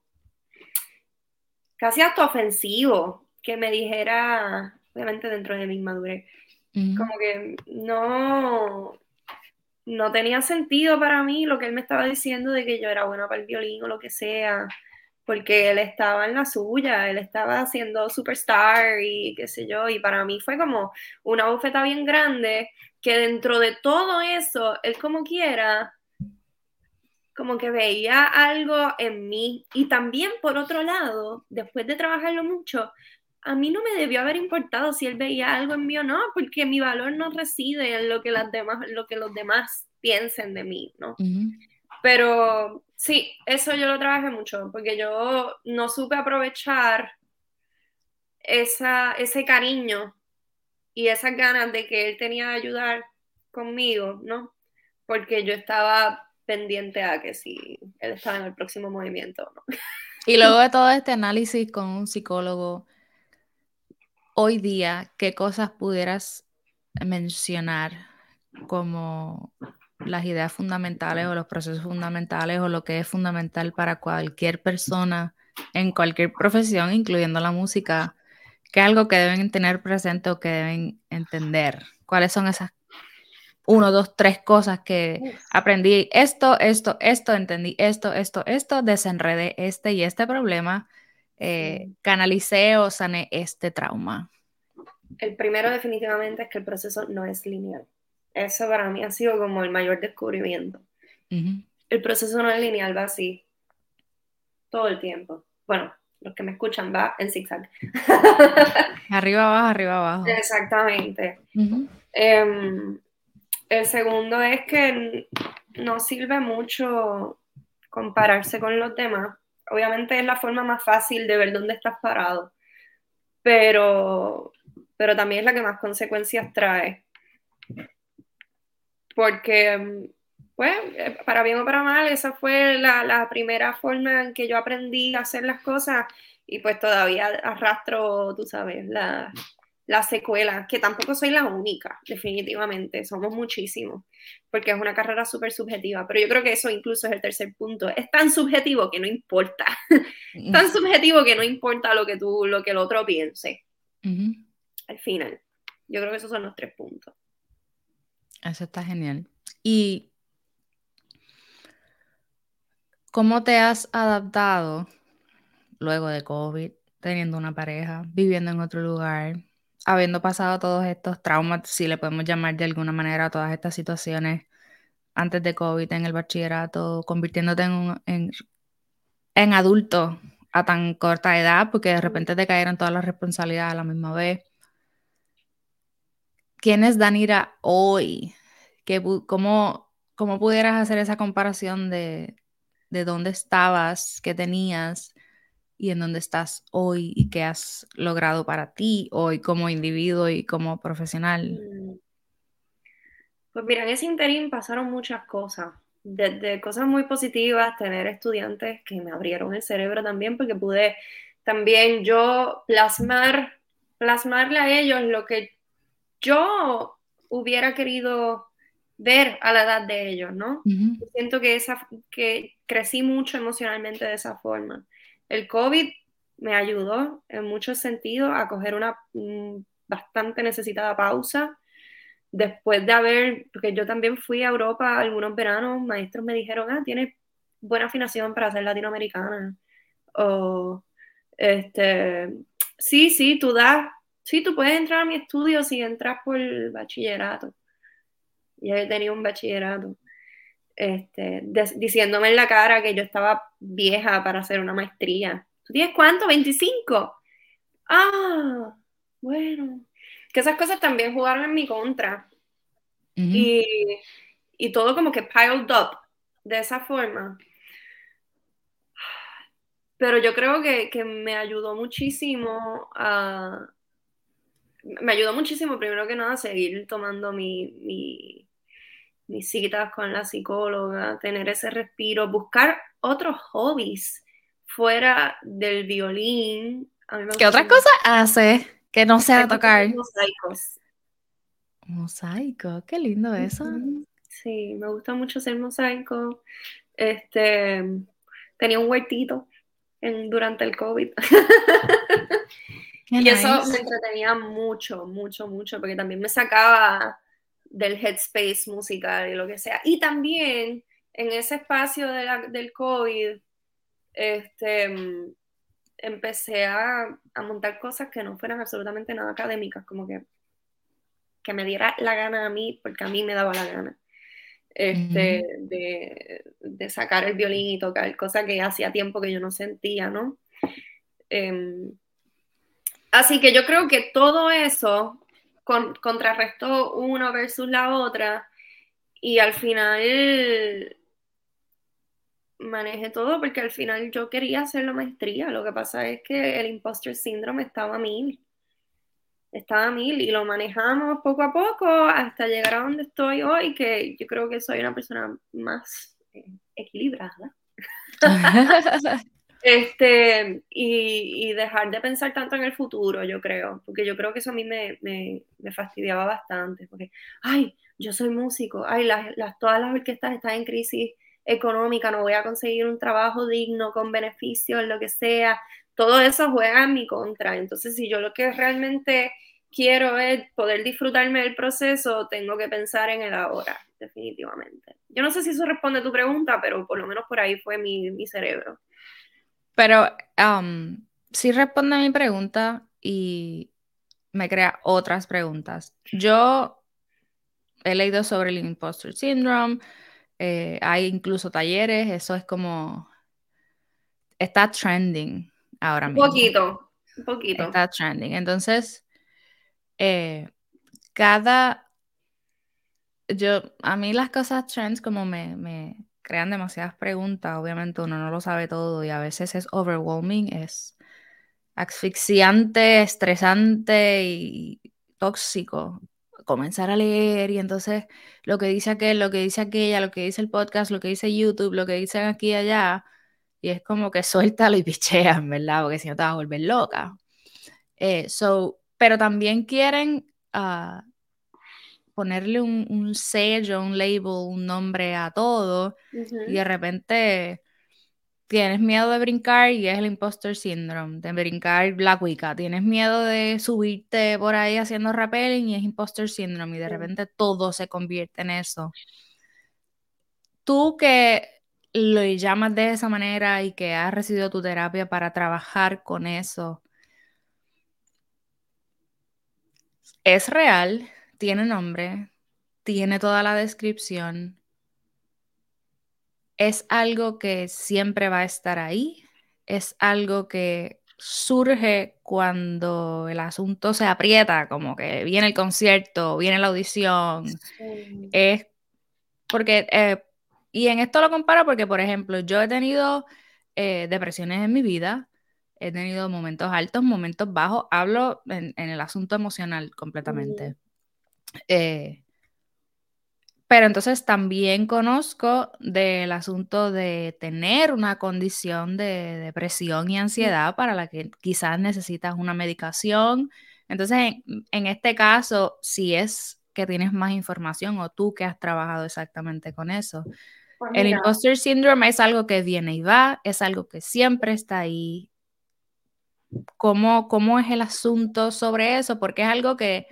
casi hasta ofensivo que me dijera, obviamente dentro de mi madurez, como que no, no tenía sentido para mí lo que él me estaba diciendo de que yo era buena para el violín o lo que sea, porque él estaba en la suya, él estaba haciendo superstar y qué sé yo, y para mí fue como una bufeta bien grande que dentro de todo eso, él como quiera, como que veía algo en mí. Y también, por otro lado, después de trabajarlo mucho, a mí no me debió haber importado si él veía algo en mí o no, porque mi valor no reside en lo que, las demás, lo que los demás piensen de mí, ¿no? Pero sí, eso yo lo trabajé mucho, porque yo no supe aprovechar esa, ese cariño y esas ganas de que él tenía de ayudar conmigo, ¿no? Porque yo estaba pendiente a que si él estaba en el próximo movimiento. Y luego de todo este análisis con un psicólogo, hoy día, ¿qué cosas pudieras mencionar como las ideas fundamentales o los procesos fundamentales o lo que es fundamental para cualquier persona en cualquier profesión, incluyendo la música, que algo que deben tener presente o que deben entender? ¿Cuáles son esas uno, dos, tres cosas que aprendí? Esto, esto, esto, entendí esto, esto, esto, desenredé este y este problema eh, canalicé o sané este trauma? El primero definitivamente es que el proceso no es lineal. Eso para mí ha sido como el mayor descubrimiento. El proceso no es lineal, va así todo el tiempo. Bueno, los que me escuchan va en zigzag. arriba abajo, arriba abajo. Exactamente. El segundo es que no sirve mucho compararse con los demás obviamente es la forma más fácil de ver dónde estás parado, pero, pero también es la que más consecuencias trae. Porque, pues, para bien o para mal, esa fue la, la primera forma en que yo aprendí a hacer las cosas y pues todavía arrastro, tú sabes, la, la secuela, que tampoco soy la única, definitivamente, somos muchísimos, porque es una carrera súper subjetiva, pero yo creo que eso incluso es el tercer punto, es tan subjetivo que no importa, tan subjetivo que no importa lo que tú, lo que el otro piense, al final, yo creo que esos son los tres puntos. Eso está genial. ¿Y cómo te has adaptado luego de COVID, teniendo una pareja, viviendo en otro lugar? Habiendo pasado todos estos traumas, si le podemos llamar de alguna manera a todas estas situaciones antes de COVID en el bachillerato, convirtiéndote en, en, en adulto a tan corta edad, porque de repente te cayeron todas las responsabilidades a la misma vez. ¿Quién es Danira hoy? ¿Qué, cómo, ¿Cómo pudieras hacer esa comparación de, de dónde estabas, qué tenías y en dónde estás hoy y qué has logrado para ti hoy como individuo y como profesional? Mm. Pues mira, en ese interín pasaron muchas cosas, desde cosas muy positivas, tener estudiantes que me abrieron el cerebro también, porque pude también yo plasmar, plasmarle a ellos lo que yo hubiera querido ver a la edad de ellos, ¿no? Siento que, esa, que crecí mucho emocionalmente de esa forma. El COVID me ayudó en muchos sentidos a coger una mm, bastante necesitada pausa. Después de haber, porque yo también fui a Europa algunos veranos, maestros me dijeron, ah, tienes buena afinación para ser latinoamericana. O, este, sí, sí, tú das, sí, tú puedes entrar a mi estudio si entras por el bachillerato. Y yo tenía un bachillerato. Este, diciéndome en la cara que yo estaba vieja para hacer una maestría. ¿Tú tienes cuánto? ¿25? Ah, bueno. Que esas cosas también jugaron en mi contra. y, y, todo como que piled up de esa forma. Pero yo creo que, que me ayudó muchísimo a... Me ayudó muchísimo, primero que nada, a seguir tomando mi, mi mis citas con la psicóloga, tener ese respiro, buscar otros hobbies fuera del violín. ¿Qué otras cosas hace que no sea tocar? Mosaicos. Mosaico, qué lindo eso. Sí, me gusta mucho hacer mosaico. Este, tenía un huertito en, durante el COVID. y eso me entretenía mucho, mucho, mucho, porque también me sacaba del headspace musical y lo que sea. Y también en ese espacio del COVID, este, empecé a, montar cosas que no fueran absolutamente nada académicas, como que, que me diera la gana a mí, porque a mí me daba la gana. Este, de, sacar el violín y tocar, cosa que hacía tiempo que yo no sentía, ¿no? Em, así que yo creo que todo eso con, contrarrestó una versus la otra y al final manejé todo porque al final yo quería hacer la maestría. Lo que pasa es que el imposter syndrome estaba a mil. Estaba mil y lo manejamos poco a poco hasta llegar a donde estoy hoy, que yo creo que soy una persona más eh, equilibrada. Este, y, dejar de pensar tanto en el futuro, yo creo, porque yo creo que eso a mí me, fastidiaba bastante, porque, ay, yo soy músico, ay, las, todas las orquestas están en crisis económica, no voy a conseguir un trabajo digno, con beneficios, lo que sea, todo eso juega en mi contra, entonces si yo lo que realmente quiero es poder disfrutarme del proceso, tengo que pensar en el ahora, definitivamente. Yo no sé si eso responde a tu pregunta, pero por lo menos por ahí fue mi cerebro. Pero um, sí responde a mi pregunta y me crea otras preguntas. Yo he leído sobre el imposter syndrome, eh, hay incluso talleres, eso es como, está trending ahora mismo. Un poquito, un poquito. Está trending. Entonces, eh, cada, yo, a mí las cosas trends como me, me, crean demasiadas preguntas, obviamente uno no lo sabe todo y a veces es overwhelming, es asfixiante, estresante y tóxico comenzar a leer y entonces lo que dice aquel, lo que dice aquella, lo que dice el podcast, lo que dice YouTube, lo que dicen aquí y allá, y es como que suéltalo y pichean, ¿verdad? Porque si no te vas a volver loca. Eh, so, pero también quieren uh, ponerle un, sello, un label, un nombre a todo y de repente tienes miedo de brincar y es el imposter syndrome, de brincar Black Wicca, tienes miedo de subirte por ahí haciendo rappelling y es imposter syndrome y de repente todo se convierte en eso. Tú que lo llamas de esa manera y que has recibido tu terapia para trabajar con eso, es real, tiene nombre, tiene toda la descripción. Es algo que siempre va a estar ahí, es algo que surge cuando el asunto se aprieta, como que viene el concierto, viene la audición. Es porque, eh, y en esto lo comparo porque, por ejemplo, yo he tenido eh, depresiones en mi vida, he tenido momentos altos, momentos bajos, hablo en, el asunto emocional completamente. Eh, pero entonces también conozco del asunto de tener una condición de depresión y ansiedad para la que quizás necesitas una medicación. Entonces, en, este caso, si es que tienes más información o tú que has trabajado exactamente con eso. Pues el imposter syndrome es algo que viene y va, es algo que siempre está ahí. ¿Cómo, ¿Cómo es el asunto sobre eso? Porque es algo que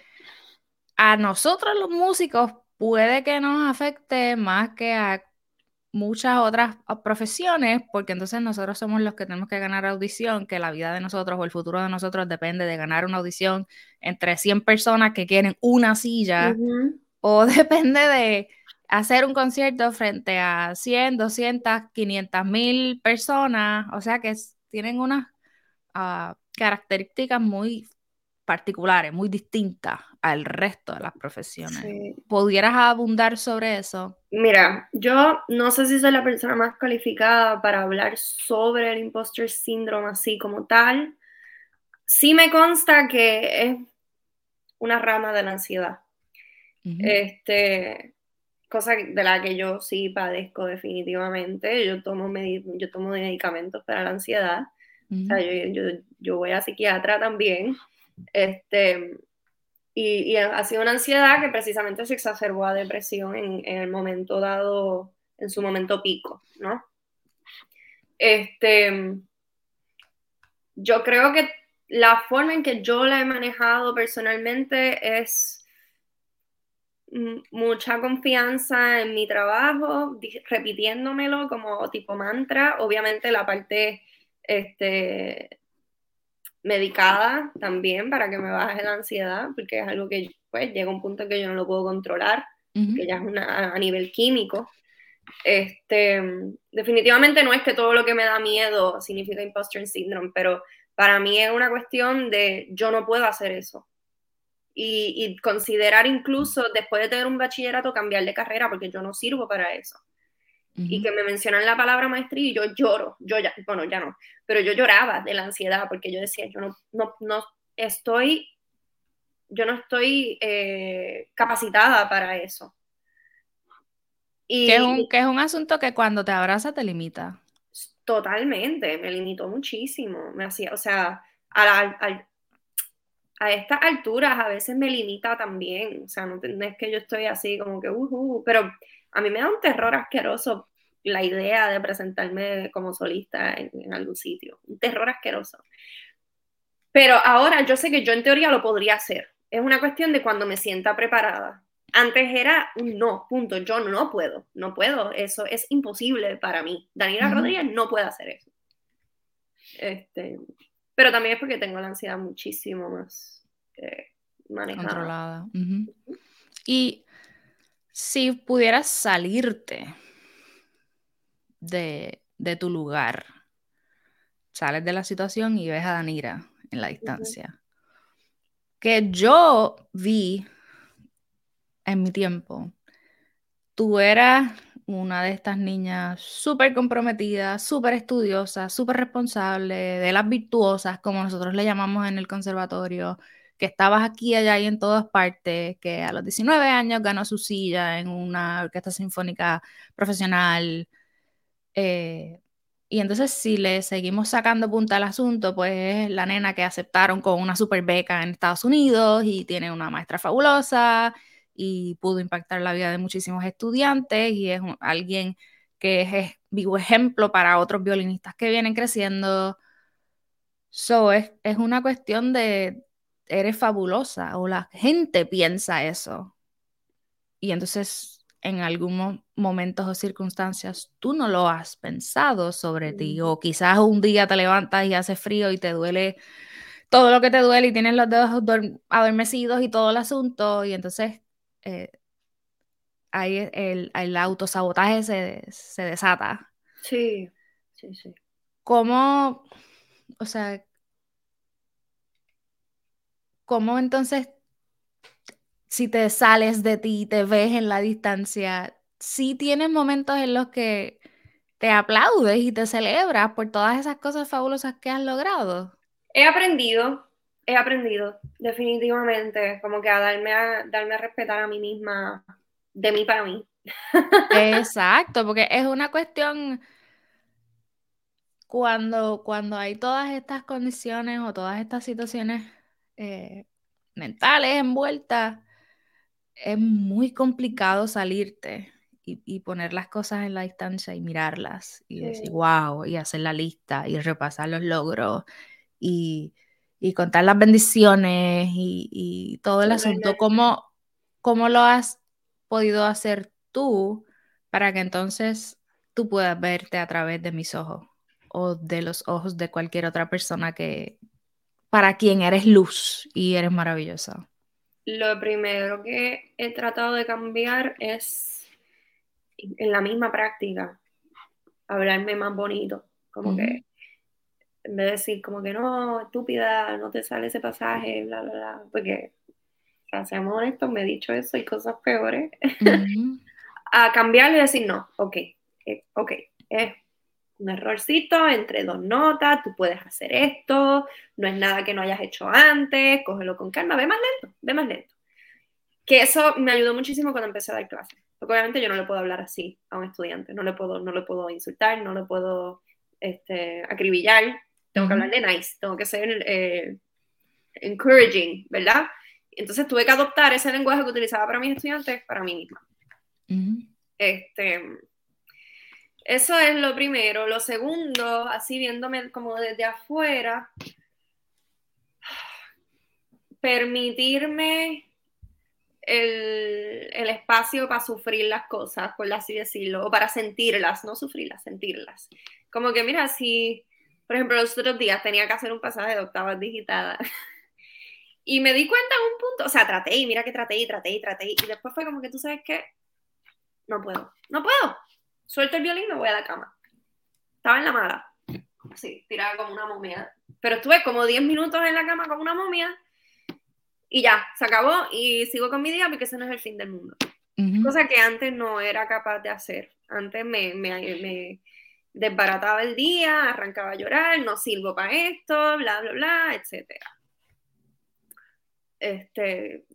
a nosotros los músicos puede que nos afecte más que a muchas otras profesiones, porque entonces nosotros somos los que tenemos que ganar audición, que la vida de nosotros o el futuro de nosotros depende de ganar una audición entre 100 personas que quieren una silla, o depende de hacer un concierto frente a 100, 200, 500 mil personas, o sea que tienen unas ah, características muy particulares, muy distintas al resto de las profesiones. ¿Pudieras abundar sobre eso? Mira, yo no sé si soy la persona más calificada para hablar sobre el imposter syndrome así como tal. Sí me consta que es una rama de la ansiedad. Este, cosa de la que yo sí padezco definitivamente. Yo tomo, yo tomo medicamentos para la ansiedad. O sea, yo, yo, voy a psiquiatra también. Este, y, ha sido una ansiedad que precisamente se exacerbó a depresión en, el momento dado, en su momento pico, ¿no? Este, yo creo que la forma en que yo la he manejado personalmente es mucha confianza en mi trabajo, repitiéndomelo como tipo mantra, obviamente la parte este, medicada también para que me baje la ansiedad, porque es algo que pues llega un punto que yo no lo puedo controlar, que ya es una, a nivel químico. Este, definitivamente no es que todo lo que me da miedo significa imposter syndrome, pero para mí es una cuestión de yo no puedo hacer eso. Y, y considerar incluso después de tener un bachillerato cambiar de carrera porque yo no sirvo para eso y que me mencionan la palabra maestría y yo lloro, yo ya, bueno, ya no, pero yo lloraba de la ansiedad porque yo decía, yo no, no, no estoy, yo no estoy eh, capacitada para eso. Y, que, es un, que es un asunto que cuando te abraza te limita. Totalmente, me limitó muchísimo, me hacía, o sea, a, a estas alturas a veces me limita también, o sea, no, es que yo estoy así como que, uh, uh, pero a mí me da un terror asqueroso la idea de presentarme como solista en, algún sitio. Un terror asqueroso. Pero ahora yo sé que yo en teoría lo podría hacer. Es una cuestión de cuando me sienta preparada. Antes era un no, punto. Yo no puedo, no puedo. Eso es imposible para mí. Daniela Rodríguez no puede hacer eso. Este, pero también es porque tengo la ansiedad muchísimo más eh, manejada. Controlada. Y si pudieras salirte de, tu lugar, sales de la situación y ves a Danira en la distancia, que yo vi en mi tiempo, tú eras una de estas niñas súper comprometida, súper estudiosa, súper responsable, de las virtuosas, como nosotros le llamamos en el conservatorio, que estabas aquí, allá y en todas partes, que a los 19 años ganó su silla en una orquesta sinfónica profesional. Eh, y entonces si le seguimos sacando punta al asunto, pues la nena que aceptaron con una super beca en Estados Unidos y tiene una maestra fabulosa y pudo impactar la vida de muchísimos estudiantes y es alguien que es, vivo ejemplo para otros violinistas que vienen creciendo. So, es, es una cuestión de, eres fabulosa o la gente piensa eso. Y entonces en algunos momentos o circunstancias tú no lo has pensado sobre ti o quizás un día te levantas y hace frío y te duele todo lo que te duele y tienes los dedos adormecidos y todo el asunto, y entonces eh, ahí el, el autosabotaje se, se desata. Sí, sí, sí. ¿Cómo, o sea, cómo entonces, si te sales de ti, te ves en la distancia, sí tienes momentos en los que te aplaudes y te celebras por todas esas cosas fabulosas que has logrado? He aprendido, he aprendido, definitivamente, como que a darme a, darme a respetar a mí misma, de mí para mí. Exacto, porque es una cuestión cuando, cuando hay todas estas condiciones o todas estas situaciones eh, mentales envueltas, es muy complicado salirte y, poner las cosas en la distancia y mirarlas y decir, wow, y hacer la lista y repasar los logros y, contar las bendiciones y, todo el asunto. ¿Cómo, ¿Cómo lo has podido hacer tú para que entonces tú puedas verte a través de mis ojos o de los ojos de cualquier otra persona que para quien eres luz y eres maravillosa? Lo primero que he tratado de cambiar es en la misma práctica, hablarme más bonito, como que en vez de decir como que no, estúpida, no te sale ese pasaje, bla, bla, bla, porque, o seamos honestos, me he dicho eso y cosas peores, a cambiarle y decir no, ok, eh, ok, es un errorcito entre dos notas, tú puedes hacer esto, no es nada que no hayas hecho antes, cógelo con calma, ve más lento, ve más lento. Que eso me ayudó muchísimo cuando empecé a dar clases. Porque obviamente yo no le puedo hablar así a un estudiante, no le puedo, no le puedo insultar, no le puedo este, acribillar, tengo que hablar de nice, tengo que ser eh, encouraging, ¿verdad? Entonces tuve que adoptar ese lenguaje que utilizaba para mis estudiantes para mí misma. Este, eso es lo primero. Lo segundo, así viéndome como desde afuera, permitirme el, espacio para sufrir las cosas, por así decirlo, o para sentirlas, no sufrirlas, sentirlas. Como que, mira, si, por ejemplo, los otros días tenía que hacer un pasaje de octavas digitadas y me di cuenta en un punto, o sea, traté y mira que traté y traté y traté y después fue como que tú sabes que no puedo, no puedo. Suelto el violín y me voy a la cama. Estaba en la mala. Sí, tirada como una momia. Pero estuve como 10 minutos en la cama como una momia y ya, se acabó y sigo con mi día porque ese no es el fin del mundo. Cosa que antes no era capaz de hacer. Antes me, me, desbarataba el día, arrancaba a llorar, no sirvo para esto, bla, bla, bla, etc. Este,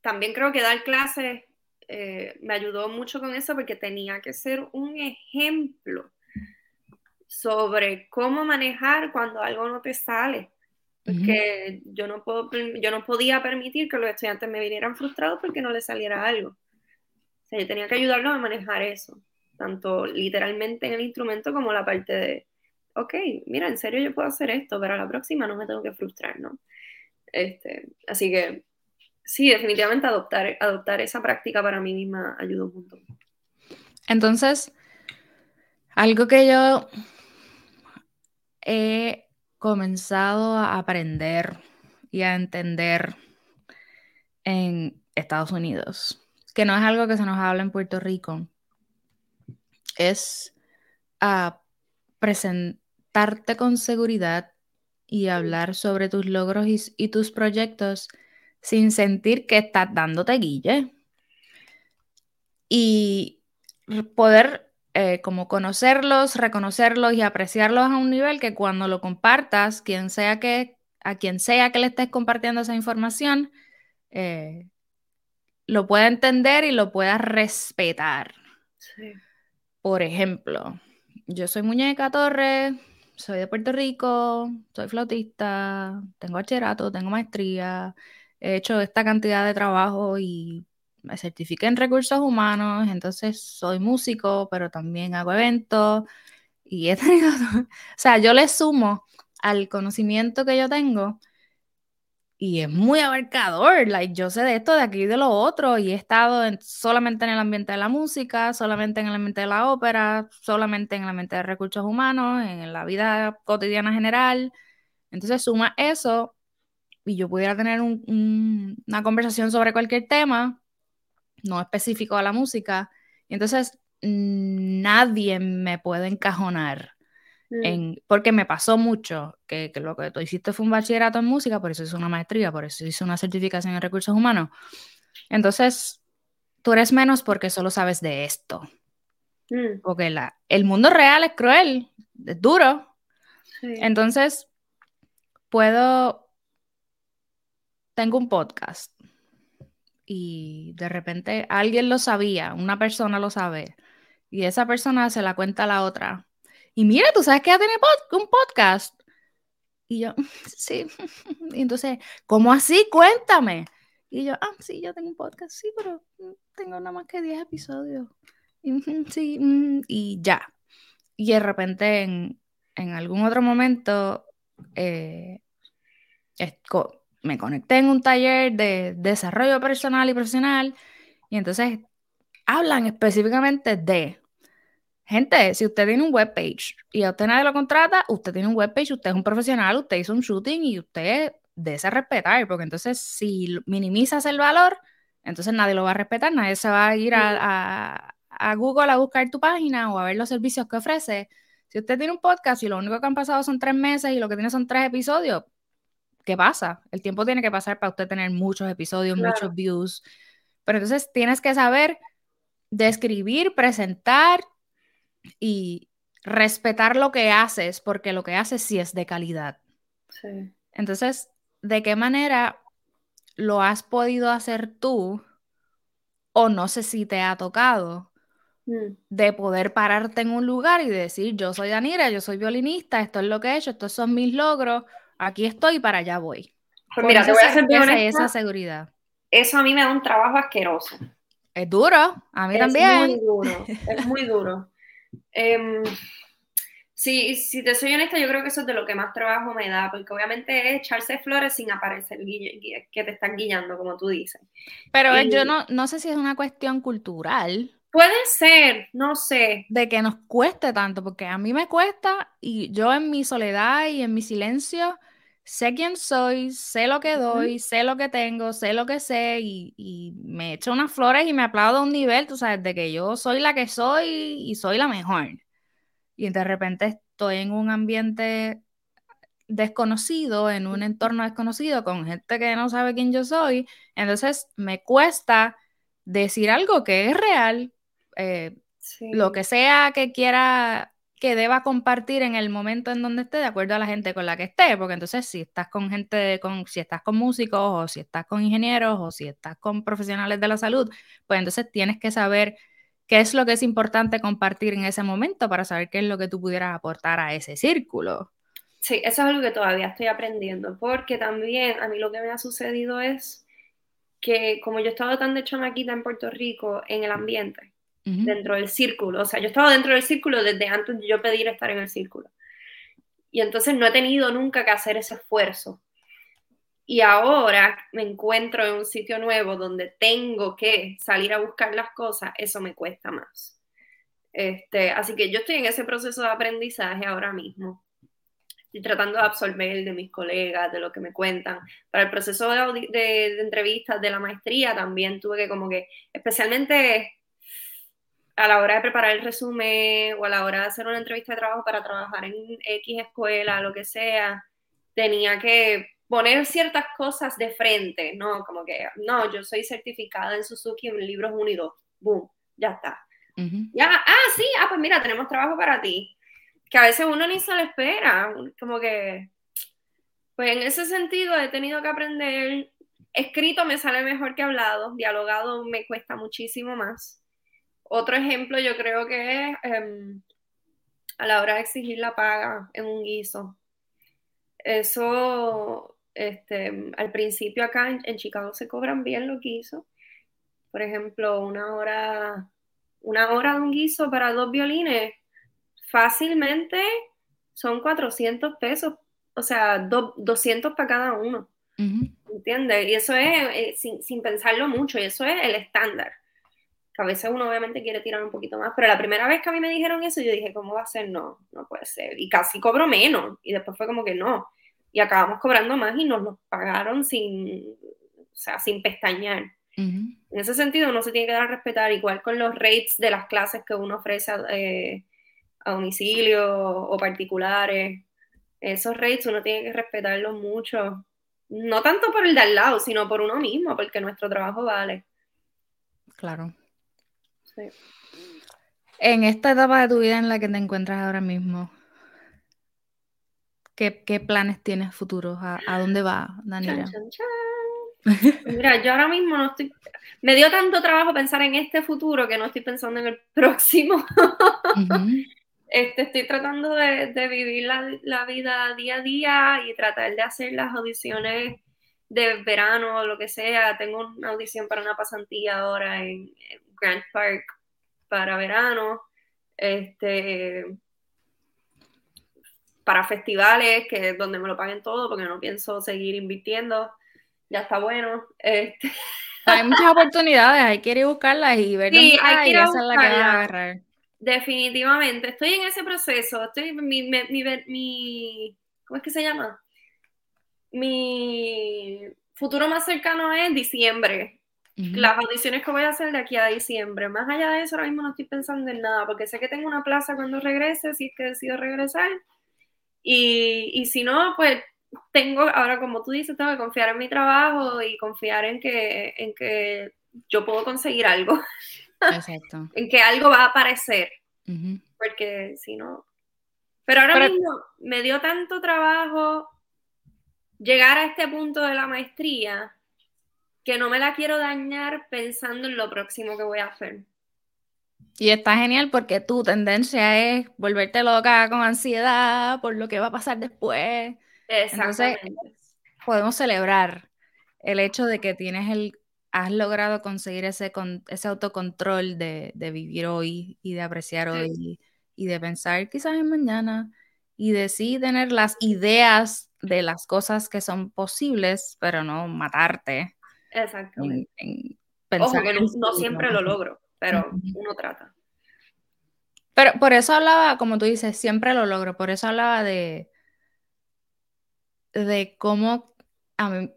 también creo que dar clases eh, me ayudó mucho con eso porque tenía que ser un ejemplo sobre cómo manejar cuando algo no te sale porque yo, no puedo, yo no podía permitir que los estudiantes me vinieran frustrados porque no les saliera algo. O sea, yo tenía que ayudarlos a manejar eso, tanto literalmente en el instrumento como la parte de, ok, mira, en serio yo puedo hacer esto, pero a la próxima no me tengo que frustrar, ¿no? Este, así que sí, definitivamente adoptar, adoptar esa práctica para mí misma ayudó un. Entonces, algo que yo he comenzado a aprender y a entender en Estados Unidos, que no es algo que se nos habla en Puerto Rico, es a presentarte con seguridad y hablar sobre tus logros y, tus proyectos sin sentir que estás dándote guille. Y poder eh, como conocerlos, reconocerlos y apreciarlos a un nivel que cuando lo compartas, quien sea que, a quien sea que le estés compartiendo esa información, eh, lo pueda entender y lo pueda respetar. Por ejemplo, yo soy Muñeca Torres, soy de Puerto Rico, soy flautista, tengo bachillerato, tengo maestría, he hecho esta cantidad de trabajo y me certifiqué en recursos humanos, entonces soy músico, pero también hago eventos y he tenido, o sea, yo le sumo al conocimiento que yo tengo y es muy abarcador, like, yo sé de esto, de aquí y de lo otro y he estado solamente en el ambiente de la música, solamente en el ambiente de la ópera, solamente en el ambiente de recursos humanos, en la vida cotidiana general. Entonces suma eso y yo pudiera tener una conversación sobre cualquier tema, no específico a la música, y entonces nadie me puede encajonar. Mm. En, porque me pasó mucho que, lo que tú hiciste fue un bachillerato en música, por eso hice una maestría, por eso hice una certificación en recursos humanos. Entonces, tú eres menos porque solo sabes de esto. Mm. Porque la, el mundo real es cruel, es duro. Entonces, puedo, tengo un podcast y de repente alguien lo sabía, una persona lo sabe, y esa persona se la cuenta a la otra. Y mira, tú sabes que ya tiene un podcast. Y yo, sí. Y entonces, ¿cómo así? Cuéntame. Y yo, ah, sí, yo tengo un podcast, sí, pero tengo nada más que 10 episodios. Y, sí, mm, y ya. Y de repente, en, algún otro momento, eh, me conecté en un taller de desarrollo personal y profesional. Y entonces hablan específicamente de Gente, si usted tiene un webpage y a usted nadie lo contrata, usted tiene un webpage, usted es un profesional, usted hizo un shooting y usted ese respetar, porque entonces si minimizas el valor, entonces nadie lo va a respetar, nadie se va a ir a, Google a buscar tu página o a ver los servicios que ofrece. Si usted tiene un podcast y lo único que han pasado son tres meses y lo que tiene son tres episodios, ¿qué pasa? El tiempo tiene que pasar para usted tener muchos episodios, muchos views. Pero entonces tienes que saber describir, presentar y respetar lo que haces, porque lo que haces sí es de calidad. Entonces, ¿de qué manera lo has podido hacer tú? O no sé si te ha tocado mm. de poder pararte en un lugar y decir, yo soy Danira, yo soy violinista, esto es lo que he hecho, estos son mis logros, aquí estoy para allá voy. Pues mira, te voy a hacer esa seguridad. Eso a mí me da un trabajo asqueroso. Es duro, a mí también. Es muy duro, es muy duro. Eh, si te soy honesta, yo creo que eso es de lo que más trabajo me da, porque obviamente es echarse flores sin aparecer que te están guiando, como tú dices. Pero yo no, no sé si es una cuestión cultural. Puede ser, no sé. De que nos cueste tanto, porque a mí me cuesta y yo en mi soledad y en mi silencio sé quién soy, sé lo que doy, sé lo que tengo, sé lo que sé y, me echo unas flores y me aplaudo a un nivel, tú sabes, de que yo soy la que soy y soy la mejor. Y de repente estoy en un ambiente desconocido, en un entorno desconocido, con gente que no sabe quién yo soy, entonces me cuesta decir algo que es real, eh, lo que sea que quiera que deba compartir en el momento en donde esté, de acuerdo a la gente con la que esté, porque entonces si estás con gente, con, si estás con músicos o si estás con ingenieros o si estás con profesionales de la salud, pues entonces tienes que saber qué es lo que es importante compartir en ese momento para saber qué es lo que tú pudieras aportar a ese círculo. Sí, eso es algo que todavía estoy aprendiendo, porque también a mí lo que me ha sucedido es que como yo he estado tan de chamaquita en Puerto Rico en el ambiente, dentro del círculo. O sea, yo estaba dentro del círculo desde antes de yo pedir estar en el círculo. Y entonces no he tenido nunca que hacer ese esfuerzo. Y ahora me encuentro en un sitio nuevo donde tengo que salir a buscar las cosas, eso me cuesta más. Este, así que yo estoy en ese proceso de aprendizaje ahora mismo. Estoy tratando de absorber de mis colegas, de lo que me cuentan. Para el proceso de, de entrevistas de la maestría también tuve que como que, especialmente a la hora de preparar el resumen o a la hora de hacer una entrevista de trabajo para trabajar en X escuela, lo que sea, tenía que poner ciertas cosas de frente, ¿no? Como que, no, yo soy certificada en Suzuki en libros 1 y 2, boom, ya está. Ya, ah, sí, ah, pues mira, tenemos trabajo para ti. Que a veces uno ni se lo espera, como que, pues en ese sentido he tenido que aprender, escrito me sale mejor que hablado, dialogado me cuesta muchísimo más. Otro ejemplo yo creo que es em, a la hora de exigir la paga en un guiso. Eso, este, al principio acá en, Chicago se cobran bien los guisos. Por ejemplo, una hora, una hora de un guiso para dos violines fácilmente son 400 pesos, o sea, 200 para cada uno. ¿Entiendes? Y eso es eh, sin, sin pensarlo mucho, y eso es el estándar que a veces uno obviamente quiere tirar un poquito más, pero la primera vez que a mí me dijeron eso, yo dije, ¿cómo va a ser? No, no puede ser. Y casi cobro menos. Y después fue como que no. y acabamos cobrando más y nos los pagaron sin, o sea, sin pestañear. En ese sentido, uno se tiene que dar a respetar, igual con los rates de las clases que uno ofrece eh, a domicilio o particulares. Esos rates uno tiene que respetarlos mucho. No tanto por el de al lado, sino por uno mismo, porque nuestro trabajo vale. Claro. Sí. En esta etapa de tu vida en la que te encuentras ahora mismo, ¿qué, planes tienes futuros? ¿A, dónde va, Daniela? Mira, yo ahora mismo no estoy. Me dio tanto trabajo pensar en este futuro que no estoy pensando en el próximo. este, estoy tratando de, vivir la, vida día a día y tratar de hacer las audiciones de verano o lo que sea. Tengo una audición para una pasantía ahora en, Grand Park para verano. Este, para festivales, que es donde me lo paguen todo, porque no pienso seguir invirtiendo ya está bueno. Este. Hay muchas oportunidades, hay que ir a buscarlas y ver sí, hay que ir a agarrar. Definitivamente, estoy en ese proceso, estoy mi, mi, ¿cómo es que se llama? Mi futuro más cercano es diciembre. Las audiciones que voy a hacer de aquí a diciembre. Más allá de eso, ahora mismo no estoy pensando en nada, porque sé que tengo una plaza cuando regrese, si es que decido regresar. Y, y si no, pues tengo, ahora como tú dices, tengo que confiar en mi trabajo y confiar en que, en que yo puedo conseguir algo. Exacto. en que algo va a aparecer. Porque si no... Pero ahora mismo me dio tanto trabajo llegar a este punto de la maestría que no me la quiero dañar pensando en lo próximo que voy a hacer. Y está genial porque tu tendencia es volverte loca con ansiedad por lo que va a pasar después. Entonces, podemos celebrar el hecho de que tienes el, has logrado conseguir ese, ese autocontrol de, vivir hoy y de apreciar hoy y de pensar quizás en mañana y de sí tener las ideas de las cosas que son posibles, pero no matarte. Exactamente. Ojo, que no, siempre lo logro, pero uno trata. Pero por eso hablaba, como tú dices, siempre lo logro, por eso hablaba de, de cómo a mí,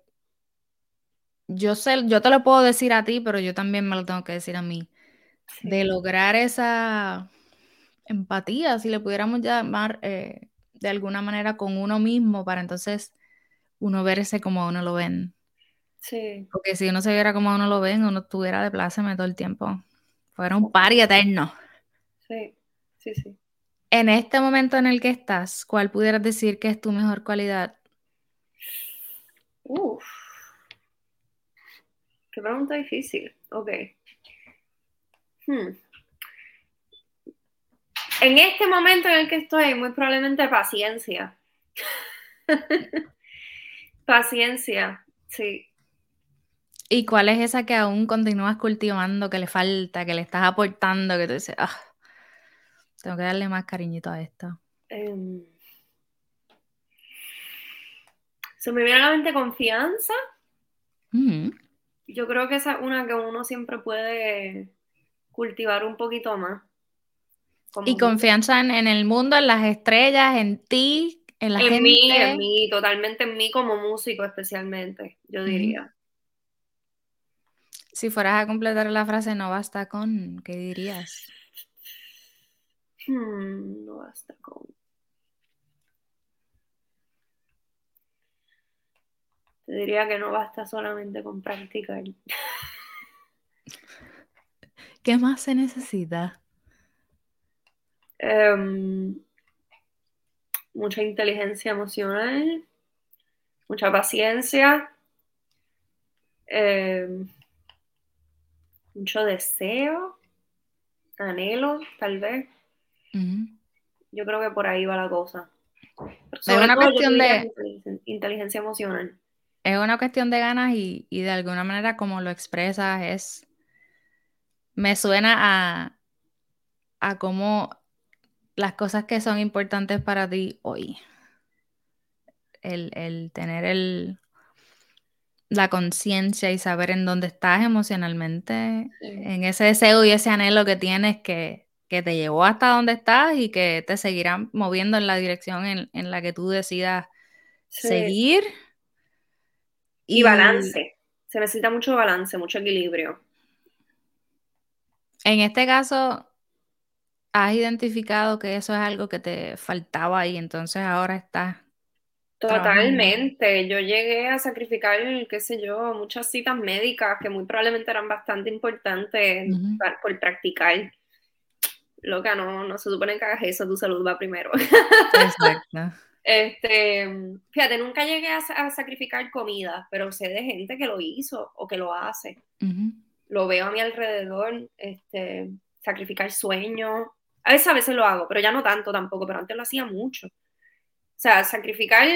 yo sé, yo te lo puedo decir a ti, pero yo también me lo tengo que decir a mí, de lograr esa empatía, si le pudiéramos llamar eh, de alguna manera con uno mismo, para entonces uno verse como uno lo ven. Sí. Porque si uno se viera como uno lo ven, uno estuviera de pláceme todo el tiempo. Fuera un par y eterno. Sí, sí, sí. En este momento en el que estás, ¿cuál pudieras decir que es tu mejor cualidad Uf. Qué pregunta difícil. Ok. Hmm. En este momento en el que estoy, muy probablemente paciencia. paciencia, sí. ¿Y cuál es esa que aún continúas cultivando, que le falta, que le estás aportando, que tú dices, ah, tengo que darle más cariñito a esto? Em, Se me viene a la mente confianza. Yo creo que esa es una que uno siempre puede cultivar un poquito más. y confianza en, el mundo, en las estrellas, en ti, en la en mí, en mí, totalmente en mí como músico especialmente, yo diría. Si fueras a completar la frase no basta con, ¿qué dirías? Hmm, no basta con. Te diría que no basta solamente con practicar. ¿Qué más se necesita? Em, mucha inteligencia emocional, mucha paciencia, em, mucho deseo, anhelo, tal vez. Yo creo que por ahí va la cosa. es una cuestión de inteligencia emocional es una cuestión de ganas y, de alguna manera como lo expresas es, me suena a, a cómo las cosas que son importantes para ti hoy, el, tener el, la conciencia y saber en dónde estás emocionalmente, en ese deseo y ese anhelo que tienes que, te llevó hasta donde estás y que te seguirá moviendo en la dirección en, en la que tú decidas seguir. Y, balance. Se necesita mucho balance, mucho equilibrio. En este caso, has identificado que eso es algo que te faltaba y entonces ahora estás. Totalmente. Yo llegué a sacrificar, qué sé yo, muchas citas médicas que muy probablemente eran bastante importantes por practicar. Loca, no, no se supone que hagas eso, tu salud va primero. Exacto. Este, fíjate, nunca llegué a, sacrificar comida, pero sé de gente que lo hizo o que lo hace. Lo veo a mi alrededor, este, sacrificar sueños. A veces, a veces lo hago, pero ya no tanto tampoco, pero antes lo hacía mucho. O sea, sacrificar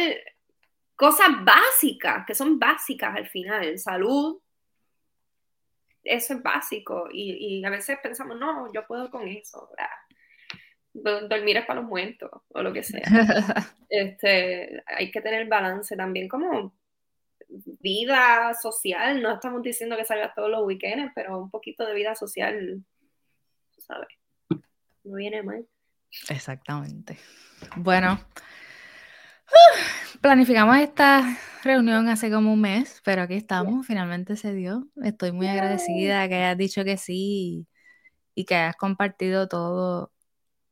cosas básicas, que son básicas al final, salud, eso es básico. Y, a veces pensamos, no, yo puedo con eso dormir es para los muertos o lo que sea. este, hay que tener balance también como vida social, no estamos diciendo que salgas todos los weekends, pero un poquito de vida social, ¿sabes? No viene mal. Exactamente. Bueno, planificamos esta reunión hace como un mes, pero aquí estamos, finalmente se dio. Estoy muy agradecida que hayas dicho que sí y que hayas compartido todo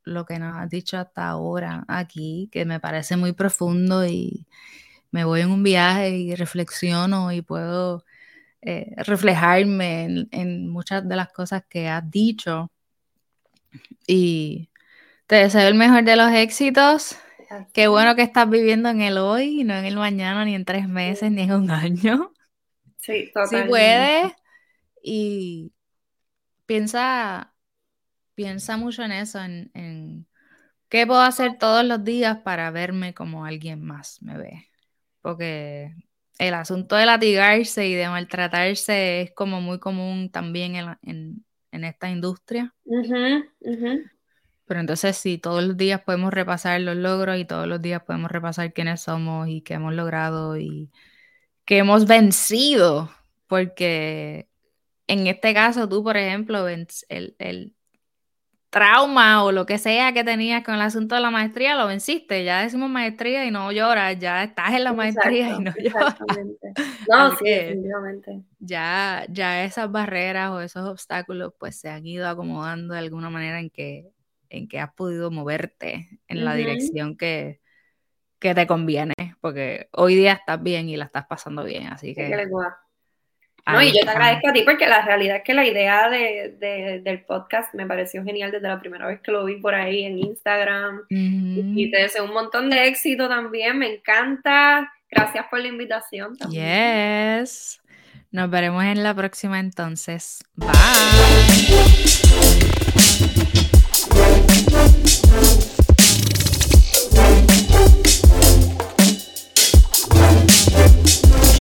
lo que nos has dicho hasta ahora aquí, que me parece muy profundo y me voy en un viaje y reflexiono y puedo eh, reflejarme en, muchas de las cosas que has dicho. Y te deseo el mejor de los éxitos. Qué bueno que estás viviendo en el hoy y no en el mañana, ni en tres meses, ni en un año. Sí, totalmente. Si puedes. Y piensa piensa mucho en eso, en, qué puedo hacer todos los días para verme como alguien más me ve. Porque el asunto de latigarse y de maltratarse es como muy común también en, esta industria. Pero entonces sí, todos los días podemos repasar los logros y todos los días podemos repasar quiénes somos y qué hemos logrado y qué hemos vencido. Porque en este caso tú, por ejemplo, el, el, trauma o lo que sea que tenías con el asunto de la maestría, lo venciste. Ya decimos maestría y no lloras, ya estás en la maestría y no lloras. No, sí, definitivamente. Ya, ya esas barreras o esos obstáculos pues se han ido acomodando de alguna manera en que, en que has podido moverte en la dirección que, que te conviene, porque hoy día estás bien y la estás pasando bien, así que... No, y yo te agradezco a ti porque la realidad es que la idea de, del podcast me pareció genial desde la primera vez que lo vi por ahí en Instagram. Y te deseo un montón de éxito también, me encanta. Gracias por la invitación. También. Yes. Nos veremos en la próxima entonces. Bye.